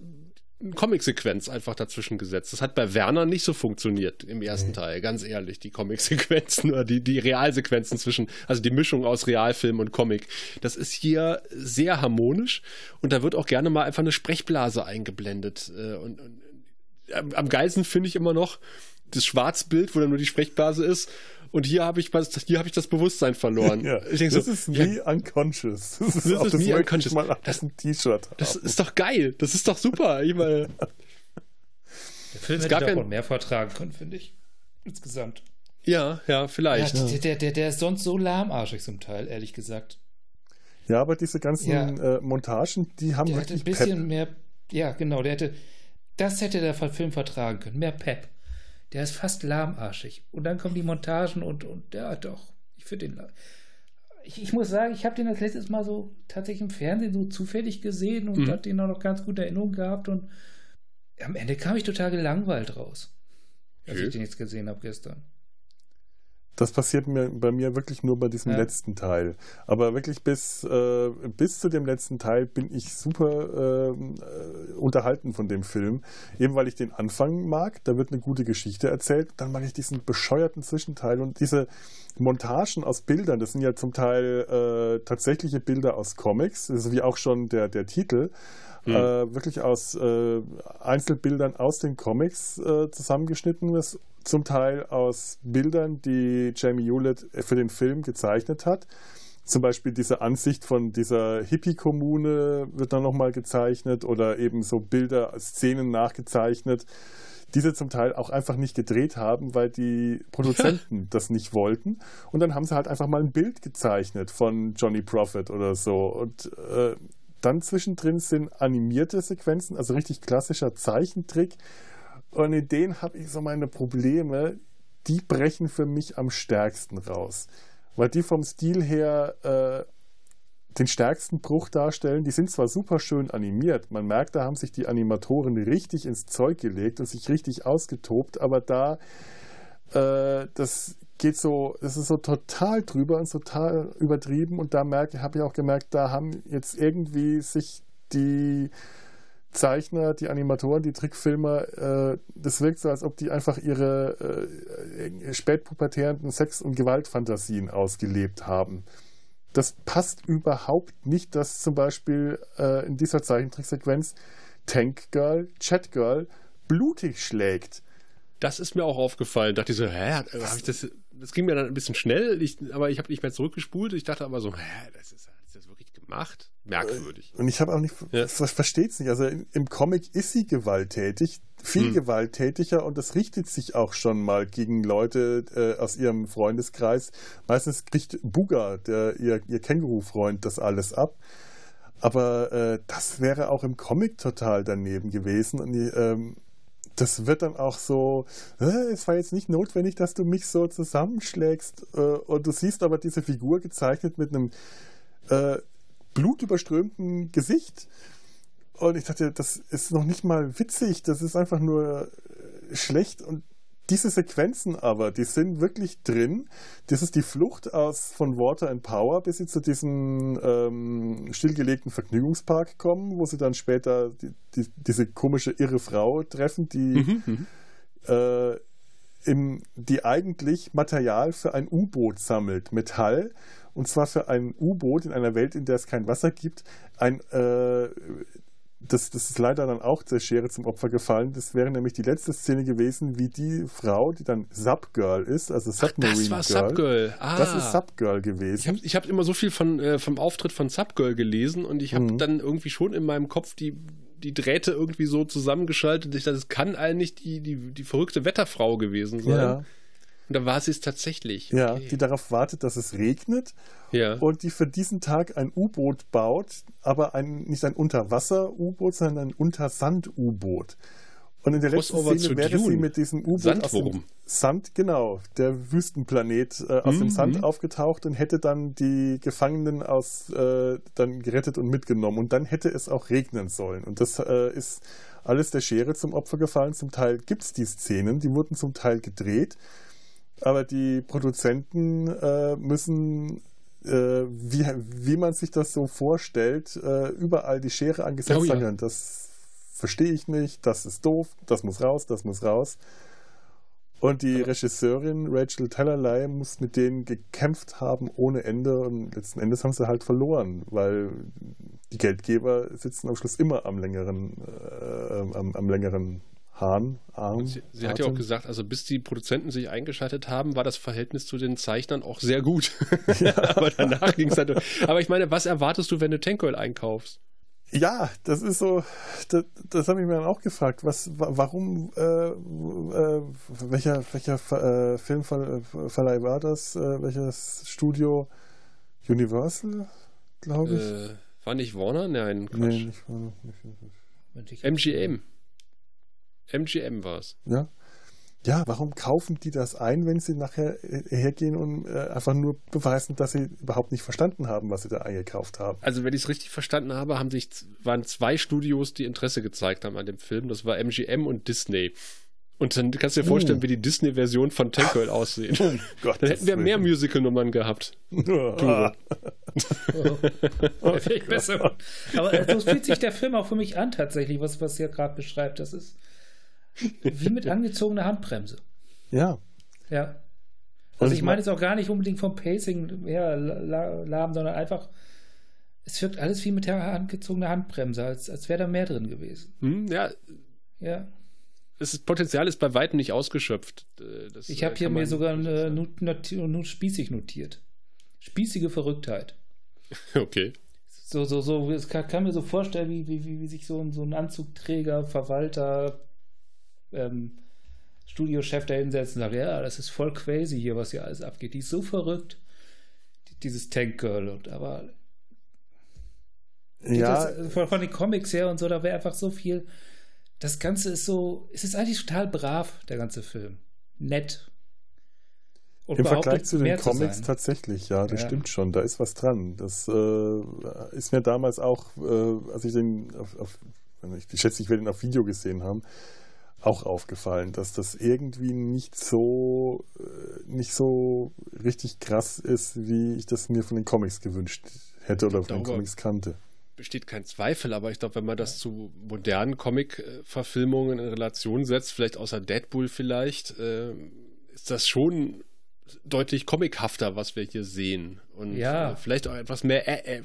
Comic-Sequenz einfach dazwischen gesetzt. Das hat bei Werner nicht so funktioniert im ersten. Teil, ganz ehrlich, die Comic-Sequenzen [laughs] oder die, die Realsequenzen zwischen, also die Mischung aus Realfilm und Comic. Das ist hier sehr harmonisch und da wird auch gerne mal einfach eine Sprechblase eingeblendet. Äh, und, und am geilsten finde ich immer noch das Schwarzbild, wo dann nur die Sprechblase ist und hier habe ich, hier hab ich das Bewusstsein verloren. [laughs] Ja, das so, ist me ja, unconscious. Das ist, das ist unconscious. Mal das, ein T-Shirt Das ist doch geil. Das ist doch super. Ich meine, der Film hätte davon kein... mehr vertragen können, finde ich. Insgesamt. Ja, ja, vielleicht. Ja, der, der, der, der ist sonst so lahmarschig zum Teil, ehrlich gesagt. Ja, aber diese ganzen ja. äh, Montagen, die haben der wirklich hätte ein bisschen Pep. mehr. Ja, genau. Der hätte, das hätte der Film vertragen können. Mehr Pep der ist fast lahmarschig. Und dann kommen die Montagen und, und ja, doch, ich finde den. Ich, ich, muss sagen, ich habe den das letztes Mal so tatsächlich im Fernsehen so zufällig gesehen und mhm. habe den auch noch ganz gute Erinnerungen gehabt und am Ende kam ich total gelangweilt raus, als okay. ich den jetzt gesehen habe gestern. Das passiert mir bei mir wirklich nur bei diesem ja. letzten Teil. Aber wirklich bis, äh, bis zu dem letzten Teil bin ich super äh, unterhalten von dem Film. Eben weil ich den Anfang mag, da wird eine gute Geschichte erzählt. Dann mag ich diesen bescheuerten Zwischenteil und diese Montagen aus Bildern. Das sind ja zum Teil äh, tatsächliche Bilder aus Comics, so wie auch schon der, der Titel. Hm. Äh, wirklich aus äh, Einzelbildern aus den Comics äh, zusammengeschnitten ist zum Teil aus Bildern, die Jamie Hewlett für den Film gezeichnet hat. Zum Beispiel diese Ansicht von dieser Hippie-Kommune wird dann nochmal gezeichnet oder eben so Bilder, Szenen nachgezeichnet, die sie zum Teil auch einfach nicht gedreht haben, weil die Produzenten das nicht wollten. Und dann haben sie halt einfach mal ein Bild gezeichnet von Johnny Prophet oder so. Und äh, dann zwischendrin sind animierte Sequenzen, also richtig klassischer Zeichentrick, und in denen habe ich so meine Probleme, die brechen für mich am stärksten raus. Weil die vom Stil her äh, den stärksten Bruch darstellen. Die sind zwar super schön animiert, man merkt, da haben sich die Animatoren richtig ins Zeug gelegt und sich richtig ausgetobt, aber da, äh, das geht so, das ist so total drüber und total übertrieben und da merke, habe ich auch gemerkt, da haben jetzt irgendwie sich die Zeichner, die Animatoren, die Trickfilmer, äh, das wirkt so, als ob die einfach ihre äh, spätpubertären Sex- und Gewaltfantasien ausgelebt haben. Das passt überhaupt nicht, dass zum Beispiel äh, in dieser Zeichentricksequenz Tank Girl, Chat Girl blutig schlägt. Das ist mir auch aufgefallen. Dachte ich so, hä, hab ich das, das ging mir dann ein bisschen schnell, ich, aber ich habe nicht mehr zurückgespult. Ich dachte aber so, hä, das ist, ist das wirklich gemacht? Merkwürdig. Und ich habe auch nicht, ja. versteht es nicht. Also im Comic ist sie gewalttätig, viel hm. gewalttätiger und das richtet sich auch schon mal gegen Leute äh, aus ihrem Freundeskreis. Meistens kriegt Buga, der, ihr, ihr Känguru-Freund, das alles ab. Aber äh, das wäre auch im Comic total daneben gewesen. Und die, ähm, das wird dann auch so, äh, es war jetzt nicht notwendig, dass du mich so zusammenschlägst. Äh, und du siehst aber diese Figur gezeichnet mit einem äh, blutüberströmten Gesicht. Und ich dachte, das ist noch nicht mal witzig, das ist einfach nur äh, schlecht. Und diese Sequenzen aber, die sind wirklich drin. Das ist die Flucht aus von Water and Power, bis sie zu diesem ähm, stillgelegten Vergnügungspark kommen, wo sie dann später die, die, diese komische irre Frau treffen, die, mhm, mhm. äh, im, die eigentlich Material für ein U-Boot sammelt, Metall, und zwar für ein U-Boot in einer Welt, in der es kein Wasser gibt, ein äh, das, das ist leider dann auch der Schere zum Opfer gefallen. Das wäre nämlich die letzte Szene gewesen, wie die Frau, die dann Subgirl ist, also Submarine Ach, das war Girl. Subgirl. Ah. Das ist Subgirl gewesen. Ich habe hab immer so viel von, äh, vom Auftritt von Subgirl gelesen und ich habe mhm. dann irgendwie schon in meinem Kopf die, die Drähte irgendwie so zusammengeschaltet. Ich dachte, das kann eigentlich die, die, die verrückte Wetterfrau gewesen sein. Ja. Und da war sie es tatsächlich. Okay. Ja, die darauf wartet, dass es regnet. Ja. Und die für diesen Tag ein U-Boot baut, aber ein, nicht ein Unterwasser-U-Boot, sondern ein Untersand-U-Boot. Und in der letzten Szene wäre sie mit diesem U-Boot aus dem Sand, genau, der Wüstenplanet äh, aus mhm. dem Sand aufgetaucht und hätte dann die Gefangenen aus äh, dann gerettet und mitgenommen. Und dann hätte es auch regnen sollen. Und das äh, ist alles der Schere zum Opfer gefallen. Zum Teil gibt es die Szenen, die wurden zum Teil gedreht aber die Produzenten äh, müssen, äh, wie, wie man sich das so vorstellt, äh, überall die Schere angesetzt oh, ja. Das verstehe ich nicht, das ist doof, das muss raus, das muss raus. Und die Regisseurin Rachel Tellerlei muss mit denen gekämpft haben ohne Ende und letzten Endes haben sie halt verloren, weil die Geldgeber sitzen am Schluss immer am längeren, äh, am, am längeren Hahn, Arm. Sie, sie hat ja auch gesagt, also bis die Produzenten sich eingeschaltet haben, war das Verhältnis zu den Zeichnern auch sehr gut. [laughs] Ja. aber danach ging es halt. Aber ich meine, was erwartest du, wenn du Tankoil einkaufst? Ja, das ist so, das, das habe ich mir dann auch gefragt. Was, warum, äh, äh, welcher, welcher äh, Filmverleih war das? Äh, welches Studio? Universal, glaube ich. Äh, war nicht Warner? Nein, Quatsch. Nee, nicht Warner. Nicht, nicht. MGM. MGM war es. Ja. Ja, warum kaufen die das ein, wenn sie nachher äh, hergehen und äh, einfach nur beweisen, dass sie überhaupt nicht verstanden haben, was sie da eingekauft haben? Also, wenn ich es richtig verstanden habe, haben sich, waren zwei Studios, die Interesse gezeigt haben an dem Film. Das war MGM und Disney. Und dann kannst du dir vorstellen, uh. wie die Disney-Version von Tank Girl aussehen. [laughs] Oh Gott, dann hätten wir mehr Musical-Nummern gehabt. [laughs] oh. oh. [laughs] besser. Aber so fühlt sich der Film auch für mich an, tatsächlich, was, was ihr gerade beschreibt. Das ist wie mit angezogener Handbremse. Ja. Ja. Also ich meine jetzt auch gar nicht unbedingt vom Pacing her lahm, sondern einfach, es wirkt alles wie mit der angezogener Handbremse, als, als wäre da mehr drin gewesen. Hm, ja. Ja. Das Potenzial ist bei weitem nicht ausgeschöpft. Äh, das ich habe hier mir sogar eine, not, not, not, spießig notiert. Spießige Verrücktheit. [laughs] Okay. So, so, so, es kann, kann mir so vorstellen, wie, wie, wie sich so ein, so ein Anzugträger, Verwalter, ähm, Studiochef da hinsetzt und sagt, ja, das ist voll crazy hier, was hier alles abgeht. Die ist so verrückt, dieses Tank Girl. Und aber ja. Das, von, von, den Comics her und so, da wäre einfach so viel. Das Ganze ist so, es ist eigentlich total brav, der ganze Film. Nett. Und Im Vergleich zu den Comics zu tatsächlich, ja, das ja. stimmt schon, da ist was dran. Das äh, ist mir damals auch, äh, als ich den, auf, auf, ich schätze, ich werde ihn auf Video gesehen haben, auch aufgefallen, dass das irgendwie nicht so äh, nicht so richtig krass ist, wie ich das mir von den Comics gewünscht hätte oder von den Comics kannte. Besteht kein Zweifel, aber ich glaube, wenn man das zu modernen Comic-Verfilmungen in Relation setzt, vielleicht außer Deadpool vielleicht, äh, ist das schon deutlich comichafter, was wir hier sehen. Und ja. äh, vielleicht auch etwas mehr, äh, äh,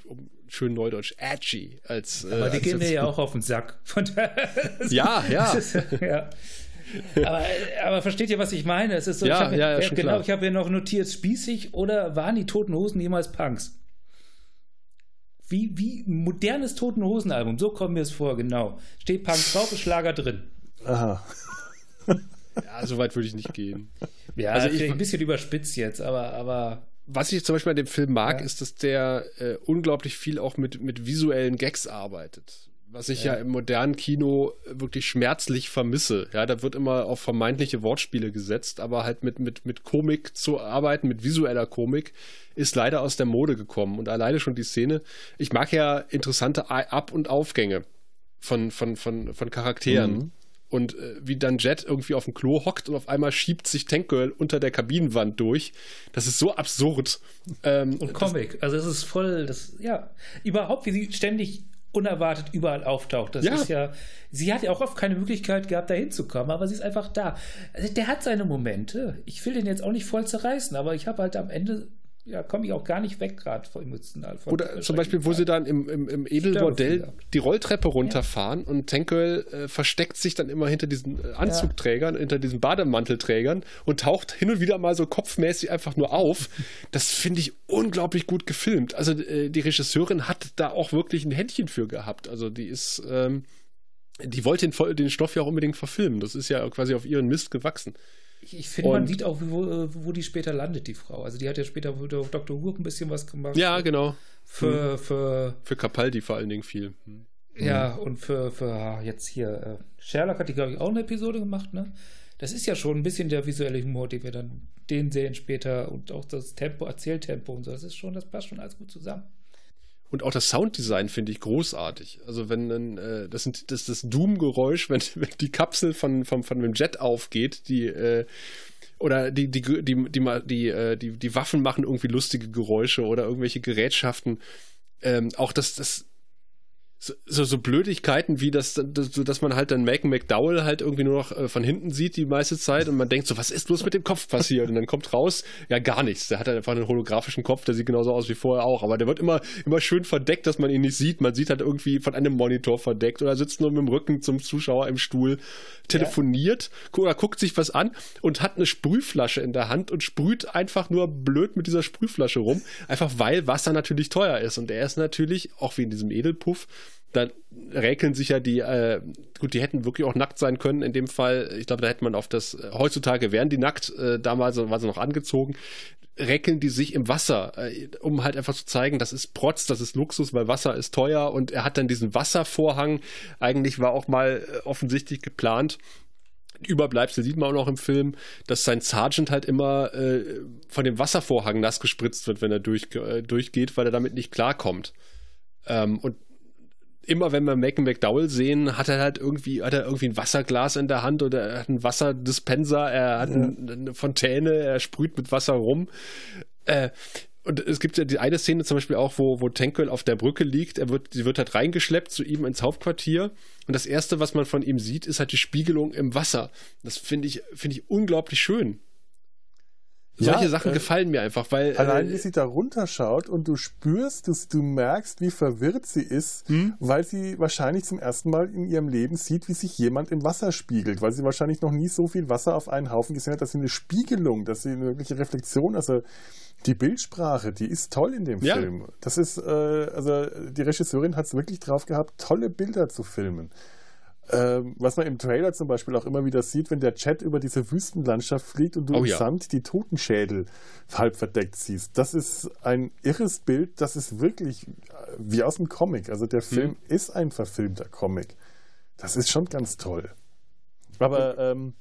schön neudeutsch, edgy als. Äh, Aber die gehen mir ja auch auf den Sack. [laughs] Von ja, ja. [laughs] ja. aber, aber, versteht ihr, was ich meine? Es ist so, ja, ich ja, ja, genau, klar. ich habe hier noch notiert, spießig oder waren die Toten Hosen jemals Punks? Wie, wie modernes Toten Hosen Album, so kommt mir es vor, genau. Steht Punk drauf, ist Schlager drin. Aha. ja, so weit würde ich nicht gehen. Ja, also ich, ein bisschen überspitzt jetzt, aber, aber was ich zum Beispiel an dem Film mag, ja. ist, dass der äh, unglaublich viel auch mit, mit visuellen Gags arbeitet. was ich ja. ja. im modernen Kino wirklich schmerzlich vermisse. Ja, da wird immer auf vermeintliche Wortspiele gesetzt, aber halt mit, mit, mit Komik zu arbeiten, mit visueller Komik, ist leider aus der Mode gekommen. Und alleine schon die Szene, ich mag ja interessante Ab- und Aufgänge von, von, von, von Charakteren. Mhm. Und äh, wie dann Jet irgendwie auf dem Klo hockt und auf einmal schiebt sich Tank Girl unter der Kabinenwand durch. Das ist so absurd. Ähm, und Comic. Also es ist voll, das, ja, überhaupt, wie sie ständig unerwartet überall auftaucht. Das ja. ist ja, sie hat ja auch oft keine Möglichkeit gehabt, da hinzukommen, aber sie ist einfach da. Also der hat seine Momente. Ich will den jetzt auch nicht voll zerreißen, aber ich habe halt am Ende ja, komme ich auch gar nicht weg, gerade emotional. Von Oder zum Beispiel, wo sie dann im, im, im Edelbordell die Rolltreppe runterfahren ja. und Tenkel äh, versteckt sich dann immer hinter diesen äh, Anzugträgern, ja. hinter diesen Bademantelträgern und taucht hin und wieder mal so kopfmäßig einfach nur auf. Das finde ich unglaublich gut gefilmt. Also äh, die Regisseurin hat da auch wirklich ein Händchen für gehabt. Also die ist, ähm, die wollte den, den Stoff ja auch unbedingt verfilmen. Das ist ja quasi auf ihren Mist gewachsen. Ich, finde, man sieht auch, wo, wo die später landet, die Frau. Also die hat ja später auf Dr. Who ein bisschen was gemacht. Ja, genau. Für, hm. für, für Capaldi vor allen Dingen viel. Hm. Ja, und für, für ah, jetzt hier, äh, Sherlock hat die, glaube ich, auch eine Episode gemacht, ne? Das ist ja schon ein bisschen der visuelle Humor, den wir dann den sehen später und auch das Tempo, Erzähltempo und so. Das ist schon, das passt schon alles gut zusammen. Und auch das Sounddesign finde ich großartig. Also wenn dann, äh, das sind das, das Doom-Geräusch, [laughs] wenn, wenn die Kapsel von, von, von dem Jet aufgeht, die, äh, oder die, die, die, die, die, die, äh, die, die Waffen machen irgendwie lustige Geräusche oder irgendwelche Gerätschaften. Ähm, auch das, das, so, so Blödigkeiten wie das, das, dass man halt dann Macon McDowell halt irgendwie nur noch äh, von hinten sieht die meiste Zeit und man denkt so, was ist bloß mit dem Kopf passiert? Und dann kommt raus, ja gar nichts. Der hat halt einfach einen holographischen Kopf, der sieht genauso aus wie vorher auch, aber der wird immer, immer schön verdeckt, dass man ihn nicht sieht. Man sieht halt irgendwie von einem Monitor verdeckt oder sitzt nur mit dem Rücken zum Zuschauer im Stuhl, telefoniert ja. oder guckt sich was an und hat eine Sprühflasche in der Hand und sprüht einfach nur blöd mit dieser Sprühflasche rum, einfach weil Wasser natürlich teuer ist und er ist natürlich, auch wie in diesem Edelpuff, dann räkeln sich ja die, äh, gut, die hätten wirklich auch nackt sein können in dem Fall. Ich glaube, da hätte man auf das, äh, heutzutage wären die nackt, äh, damals waren sie noch angezogen, räkeln die sich im Wasser, äh, um halt einfach zu zeigen, das ist Protz, das ist Luxus, weil Wasser ist teuer und er hat dann diesen Wasservorhang, eigentlich war auch mal äh, offensichtlich geplant, Überbleibsel sieht man auch noch im Film, dass sein Sergeant halt immer äh, von dem Wasservorhang nass gespritzt wird, wenn er durch, äh, durchgeht, weil er damit nicht klarkommt. Ähm, und immer wenn wir Macon McDowell sehen, hat er halt irgendwie, hat er irgendwie ein Wasserglas in der Hand oder er hat einen Wasserdispenser, er hat ja. eine Fontäne, er sprüht mit Wasser rum. Äh, und es gibt ja die eine Szene zum Beispiel auch, wo, wo Tankwell auf der Brücke liegt. Er wird, sie wird halt reingeschleppt zu ihm ins Hauptquartier. Und das erste, was man von ihm sieht, ist halt die Spiegelung im Wasser. Das finde ich, finde ich unglaublich schön. Solche ja, Sachen äh, gefallen mir einfach, weil. Allein äh, wie sie da runterschaut und du spürst, du, du merkst, wie verwirrt sie ist, hm? weil sie wahrscheinlich zum ersten Mal in ihrem Leben sieht, wie sich jemand im Wasser spiegelt, weil sie wahrscheinlich noch nie so viel Wasser auf einen Haufen gesehen hat, dass sie eine Spiegelung, dass sie eine wirkliche Reflexion, also die Bildsprache, die ist toll in dem ja. Film. Das ist, äh, also die Regisseurin hat es wirklich drauf gehabt, tolle Bilder zu filmen. Ähm, was man im Trailer zum Beispiel auch immer wieder sieht, wenn der Chat über diese Wüstenlandschaft fliegt und du oh, im ja. Sand die Totenschädel halb verdeckt siehst. Das ist ein irres Bild, das ist wirklich äh, wie aus dem Comic. Also der Film hm. ist ein verfilmter Comic. Das ist schon ganz toll. Aber ähm,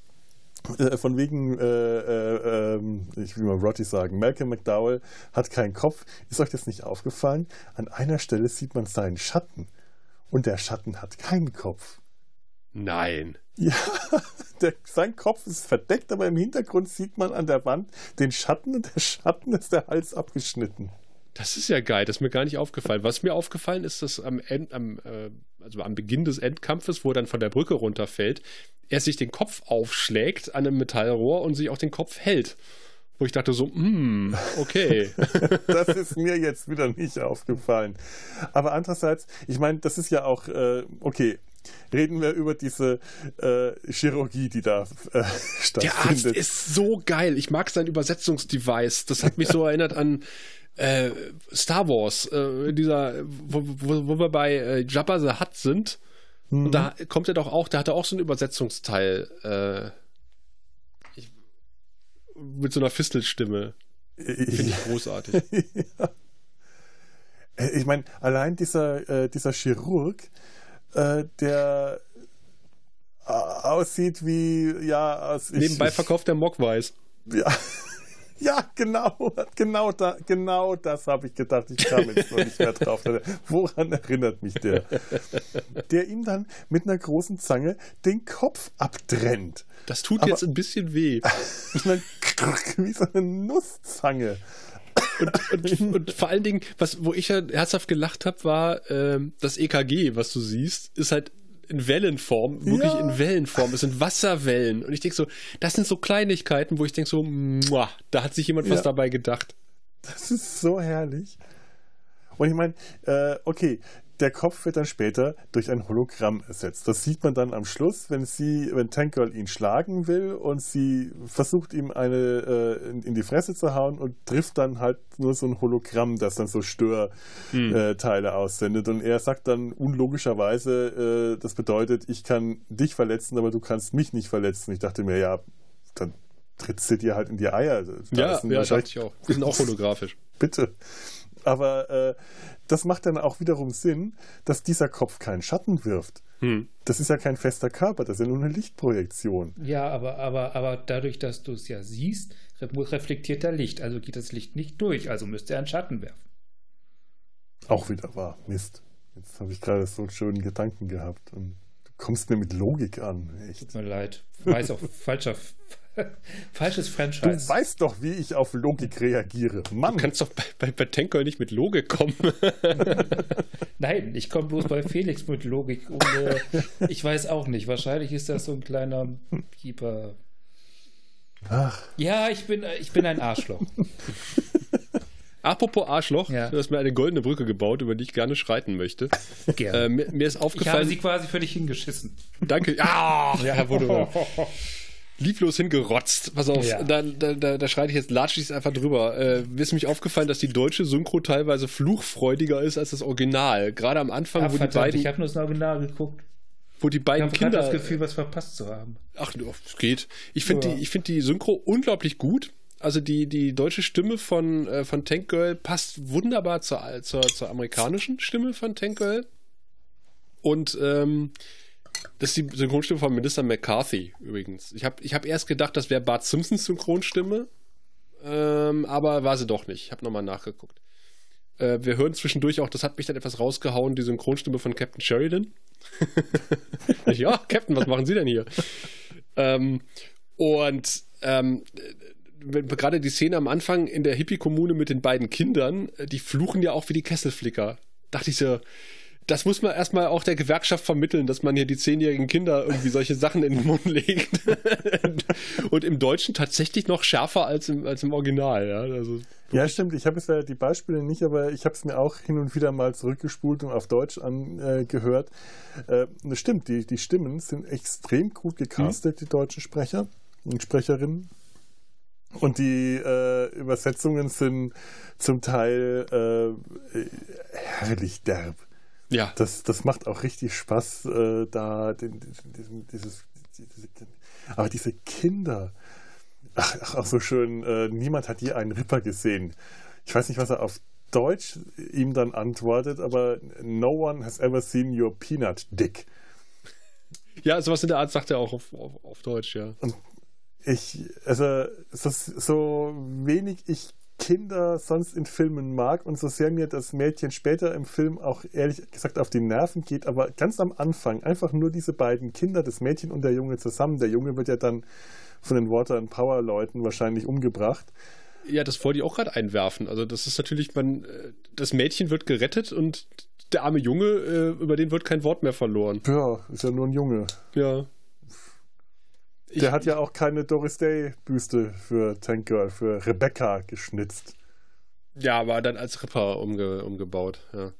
äh, von wegen, äh, äh, ähm, ich will mal Roddy sagen, Malcolm McDowell hat keinen Kopf. Ist euch das nicht aufgefallen? An einer Stelle sieht man seinen Schatten und der Schatten hat keinen Kopf. Nein. Ja, [laughs] der, sein Kopf ist verdeckt, aber im Hintergrund sieht man an der Wand den Schatten und der Schatten ist der Hals abgeschnitten. Das ist ja geil, das ist mir gar nicht aufgefallen. Was mir aufgefallen ist, dass am, End, am, äh, also am Beginn des Endkampfes, wo er dann von der Brücke runterfällt, er sich den Kopf aufschlägt an einem Metallrohr und sich auch den Kopf hält. Wo ich dachte so, hm, okay. [laughs] das [laughs] ist mir jetzt wieder nicht aufgefallen. Aber andererseits, ich meine, das ist ja auch, äh, okay, reden wir über diese äh, Chirurgie, die da äh, stattfindet. [laughs] Der Arzt ist so geil. Ich mag sein Übersetzungsdevice. Das hat mich so erinnert an äh, Star Wars, äh, dieser, wo, wo, wo, wir bei äh, Jabba the Hutt sind. Mhm. Und da kommt er doch auch, der hatte auch so ein Übersetzungsteil. Äh, ich, mit so einer Fistelstimme. [laughs] Finde ich großartig. ja. Ich meine, allein dieser, dieser Chirurg, äh, der äh, aussieht wie, ja, aus. Nebenbei verkauft der Mogwais. Ja. [laughs] Ja, genau, genau, da, genau das habe ich gedacht. Ich kam jetzt noch nicht mehr drauf. Woran erinnert mich der? [laughs] Der ihm dann mit einer großen Zange den Kopf abtrennt. Das tut Aber, jetzt ein bisschen weh. [laughs] wie so eine Nusszange. Und, und, [laughs] und, vor allen Dingen, was, wo ich ja herzhaft gelacht habe, war ähm, das EKG, was du siehst, ist halt in Wellenform, wirklich ja. in Wellenform. Es sind Wasserwellen. Und ich denke so, das sind so Kleinigkeiten, wo ich denke so, muah, da hat sich jemand ja. was dabei gedacht. Das ist so herrlich. Und ich meine, äh, okay, der Kopf wird dann später durch ein Hologramm ersetzt. Das sieht man dann am Schluss, wenn sie, wenn Tank Girl ihn schlagen will und sie versucht ihm eine äh, in, die Fresse zu hauen und trifft dann halt nur so ein Hologramm, das dann so Störteile hm. äh, aussendet. Und er sagt dann unlogischerweise, äh, das bedeutet, ich kann dich verletzen, aber du kannst mich nicht verletzen. Ich dachte mir, ja, dann trittst du dir halt in die Eier. Da ja, ja, dachte ich auch. Die sind auch holographisch. [laughs] Bitte. Aber äh, das macht dann auch wiederum Sinn, dass dieser Kopf keinen Schatten wirft. Hm. Das ist ja kein fester Körper, das ist ja nur eine Lichtprojektion. Ja, aber, aber, aber dadurch, dass du es ja siehst, reflektiert er Licht. Also geht das Licht nicht durch, also müsste er einen Schatten werfen. Auch wieder wahr. Mist. Jetzt habe ich gerade so einen schönen Gedanken gehabt und du kommst mir mit Logik an. Echt. Tut mir leid. Weiß auch falscher [laughs] Falsches Franchise. Du weißt doch, wie ich auf Logik reagiere. Mann. Du kannst doch bei, bei, bei Tanker nicht mit Logik kommen. [laughs] Nein, ich komme bloß bei Felix mit Logik. Um, äh, ich weiß auch nicht. Wahrscheinlich ist das so ein kleiner Keeper. Ach. Ja, ich bin, ich bin ein Arschloch. [laughs] Apropos Arschloch, ja. du hast mir eine goldene Brücke gebaut, über die ich gerne schreiten möchte. Gerne. Äh, mir, mir, ist aufgefallen. Ich habe sie quasi für dich hingeschissen. Danke. Ah, ja, wunderbar. Lieblos hingerotzt. Pass auf, ja. da, da, da, da schreite ich jetzt, latsche ich es einfach drüber. Äh, ist mich aufgefallen, dass die deutsche Synchro teilweise fluchfreudiger ist als das Original. Gerade am Anfang, Ach, wo verdammt, die beiden. Ich habe nur das Original geguckt. Wo die beiden ich Kinder. Ich das Gefühl, was verpasst zu haben. Ach, es geht. Ich finde ja. die, find die Synchro unglaublich gut. Also die, die deutsche Stimme von, äh, von Tank Girl passt wunderbar zur, zur, zur amerikanischen Stimme von Tank Girl. Und ähm, das ist die Synchronstimme von Minister McCarthy übrigens. Ich habe ich hab erst gedacht, das wäre Bart Simpsons Synchronstimme, ähm, aber war sie doch nicht. Ich habe nochmal nachgeguckt. Äh, wir hören zwischendurch auch, das hat mich dann etwas rausgehauen, die Synchronstimme von Captain Sheridan. [laughs] ja, Captain, was machen Sie denn hier? ähm, und ähm, gerade die Szene am Anfang in der Hippie-Kommune mit den beiden Kindern, die fluchen ja auch wie die Kesselflicker. Dachte ich so, das muss man erstmal auch der Gewerkschaft vermitteln, dass man hier die zehnjährigen Kinder irgendwie solche Sachen in den Mund legt. [laughs] und im Deutschen tatsächlich noch schärfer als im, als im Original. Ja, also, ja stimmt. Ich habe jetzt ja die Beispiele nicht, aber ich habe es mir auch hin und wieder mal zurückgespult und auf Deutsch angehört. Äh, das stimmt, die, die Stimmen sind extrem gut gecastet, mhm. die deutschen Sprecher und Sprecherinnen. Und die äh, Übersetzungen sind zum Teil äh, herrlich derb. Ja. Das, das macht auch richtig Spaß, äh, da den, diesen, dieses, diese, aber diese Kinder, ach, ach auch so schön, äh, niemand hat je einen Ripper gesehen. Ich weiß nicht, was er auf Deutsch ihm dann antwortet, aber no one has ever seen your peanut dick. Ja, sowas in der Art sagt er auch auf, auf, auf Deutsch, ja. Und ich, also, so, so wenig ich Kinder sonst in Filmen mag und so sehr mir das Mädchen später im Film auch ehrlich gesagt auf die Nerven geht, aber ganz am Anfang einfach nur diese beiden Kinder, das Mädchen und der Junge zusammen. Der Junge wird ja dann von den Water and Power Leuten wahrscheinlich umgebracht. Ja, das wollte ich auch gerade einwerfen. Also das ist natürlich, man, äh, das Mädchen wird gerettet und der arme Junge, äh, über den wird kein Wort mehr verloren. Ja, ist ja nur ein Junge. Ja. Der ich, hat ja auch keine Doris Day-Büste für Tank Girl, für Rebecca geschnitzt. Ja, aber dann als Ripper umge, umgebaut, ja.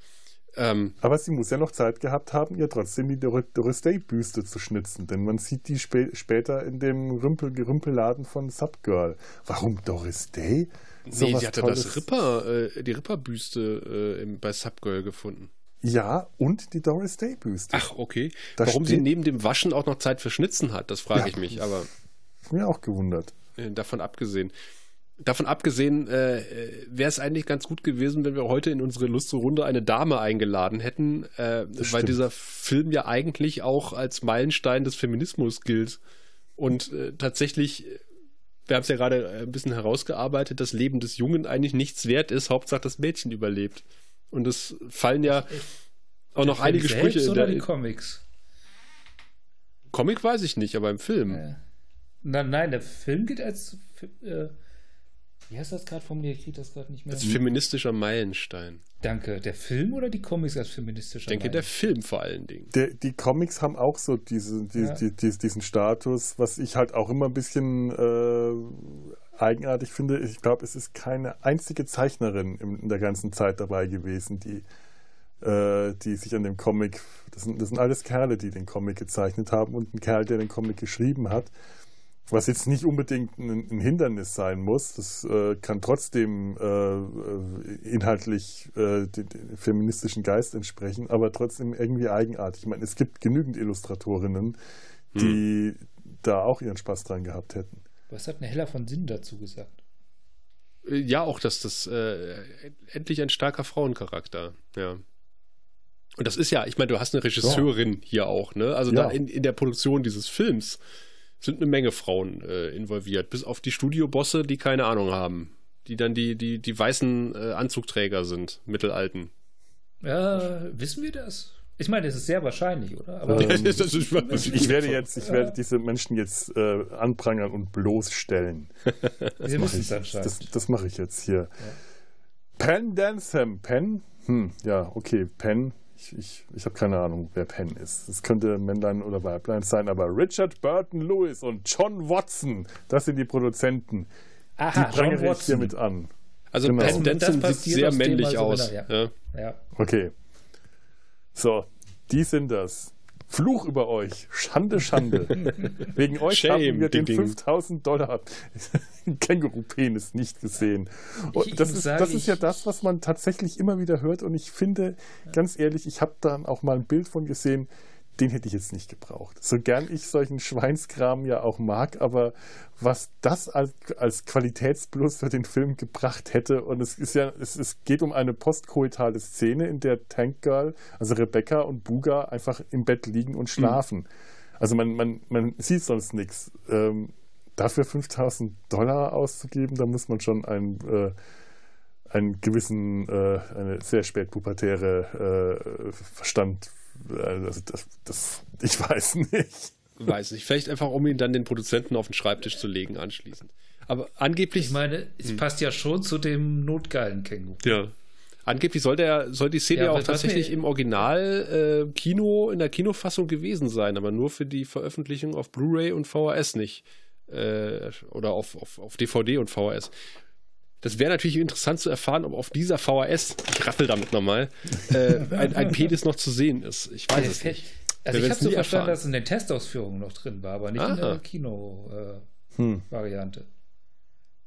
Ähm, aber sie muss ja noch Zeit gehabt haben, ihr trotzdem die Dor Doris Day-Büste zu schnitzen, denn man sieht die spä später in dem Rümpel Gerümpelladen von Subgirl. Warum Doris Day? So nee, sie hatte Tolles. das Ripper, äh, die Ripper-Büste äh, bei Subgirl gefunden. Ja, und die Doris Day Büste. Ach, okay. Da Warum sie neben dem Waschen auch noch Zeit für Schnitzen hat, das frage ja, ich mich, aber. Mir auch gewundert. Davon abgesehen. Davon abgesehen äh, wäre es eigentlich ganz gut gewesen, wenn wir heute in unsere lustige Runde eine Dame eingeladen hätten, äh, weil stimmt. dieser Film ja eigentlich auch als Meilenstein des Feminismus gilt. Und äh, tatsächlich, wir haben es ja gerade ein bisschen herausgearbeitet, das Leben des Jungen eigentlich nichts wert ist, Hauptsache das Mädchen überlebt. Und es fallen ja auch noch einige Sprüche in der. Oder die Comics? Comic weiß ich nicht, aber im Film. Nein, nein, der Film geht als. Äh, wie heißt das gerade formuliert? Ich kriege das gerade nicht mehr. Als feministischer Meilenstein. Danke. Der Film oder die Comics als feministischer Ich denke, Meilenstein? der Film vor allen Dingen. Der, die Comics haben auch so diese, die, ja. die, die, diesen Status, was ich halt auch immer ein bisschen äh, eigenartig finde. Ich glaube, es ist keine einzige Zeichnerin in, der ganzen Zeit dabei gewesen, die äh, die sich an dem Comic, das sind, das sind alles Kerle, die den Comic gezeichnet haben und ein Kerl, der den Comic geschrieben hat. Was jetzt nicht unbedingt ein, ein Hindernis sein muss, das äh, kann trotzdem äh, äh inhaltlich äh, den, den, feministischen Geist entsprechen, aber trotzdem irgendwie eigenartig. Ich meine, es gibt genügend Illustratorinnen, die hm. da auch ihren Spaß dran gehabt hätten. Was hat eine Heller von Sinn dazu gesagt? Ja, auch, dass das äh, endlich ein starker Frauencharakter, ja. Und das ist ja, ich meine, du hast eine Regisseurin ja. hier auch, ne? Also ja. in, in der Produktion dieses Films sind eine Menge Frauen äh, involviert, bis auf die Studiobosse, die keine Ahnung haben, die dann die, die, die weißen äh, Anzugträger sind, mittelalten. Ja, wissen wir das? Ich meine, das ist sehr wahrscheinlich, oder? Aber ähm, [laughs] ich werde jetzt, ich werde diese Menschen jetzt äh, anprangern und bloßstellen. [laughs] Das mache ich, das, das mache ich jetzt hier. Ja. Penn Dantham. Penn? Hm, ja, okay, Penn. Ich, ich, ich habe keine Ahnung, wer Penn ist. Es könnte Männlein oder Weiblein sein, aber Richard Burton Lewis und John Watson, das sind die Produzenten. Aha, die prangere ich hier mit an. Also genau. Penn Denson sieht sehr männlich aus. Ja. Ja. ja. Okay. So, die sind das. Fluch über euch. Schande, Schande. Wegen euch Shame, haben wir den 5000 Dollar [laughs] Känguru-Penis nicht gesehen. Und das, ist, das ist ja das, was man tatsächlich immer wieder hört. Und ich finde, ganz ehrlich, ich habe da auch mal ein Bild von gesehen den hätte ich jetzt nicht gebraucht. So gern ich solchen Schweinskram ja auch mag, aber was das als, als Qualitätsplus für den Film gebracht hätte, und es ist ja, es, es geht um eine postkoitale Szene, in der Tank Girl, also Rebecca und Buga einfach im Bett liegen und schlafen. Mhm. Also man, man, man sieht sonst nichts. Ähm, dafür 5000 Dollar auszugeben, da muss man schon ein äh, einen gewissen, äh, eine sehr spätpubertäre äh, Verstand also das, das, ich weiß nicht. Weiß nicht. Vielleicht einfach, um ihn dann den Produzenten auf den Schreibtisch zu legen, anschließend. Aber angeblich. Ich meine, es hm. passt ja schon zu dem notgeilen Känguru. Ja. Angeblich soll, der, soll die Szene ja, auch tatsächlich im Original äh, Kino, in der Kinofassung gewesen sein, aber nur für die Veröffentlichung auf Blu-ray und VHS nicht. Äh, oder auf, auf, auf DVD und VHS. Das wäre natürlich interessant zu erfahren, ob auf dieser VHS, ich raffel damit nochmal, äh, ein, ein Penis noch zu sehen ist. Ich weiß es nicht. Also ich habe so verstanden, dass es in den Testausführungen noch drin war, aber nicht Aha. in der Kino-Variante. Äh, hm.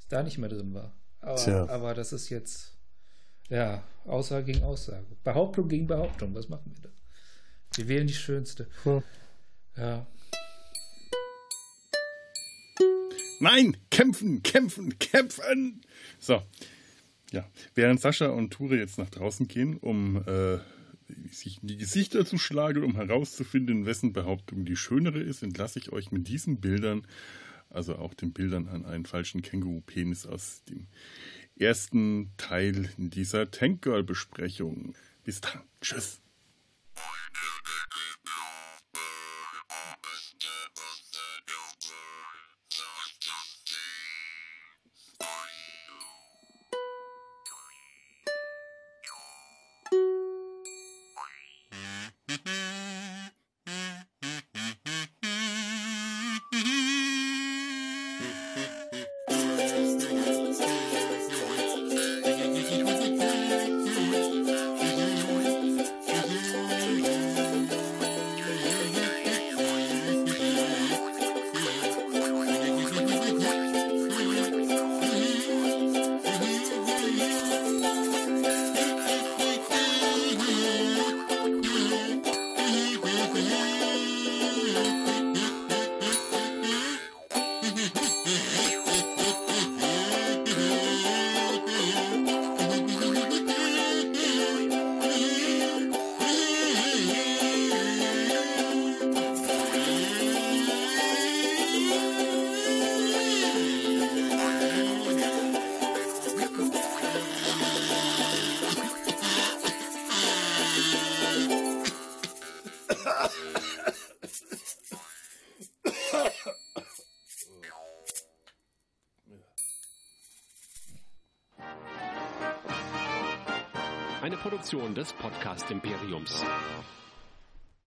Da nicht mehr drin war. Aber, aber, das ist jetzt, ja, Aussage gegen Aussage. Behauptung gegen Behauptung. Was machen wir da? Wir wählen die schönste. Hm. Ja. Nein, kämpfen, kämpfen, kämpfen! So, ja. Während Sascha und Ture jetzt nach draußen gehen, um äh, sich in die Gesichter zu schlagen, um herauszufinden, wessen Behauptung die schönere ist, entlasse ich euch mit diesen Bildern, also auch den Bildern an einen falschen Känguru-Penis aus dem ersten Teil dieser Tank Girl Besprechung. Bis dann. Tschüss. Imperiums.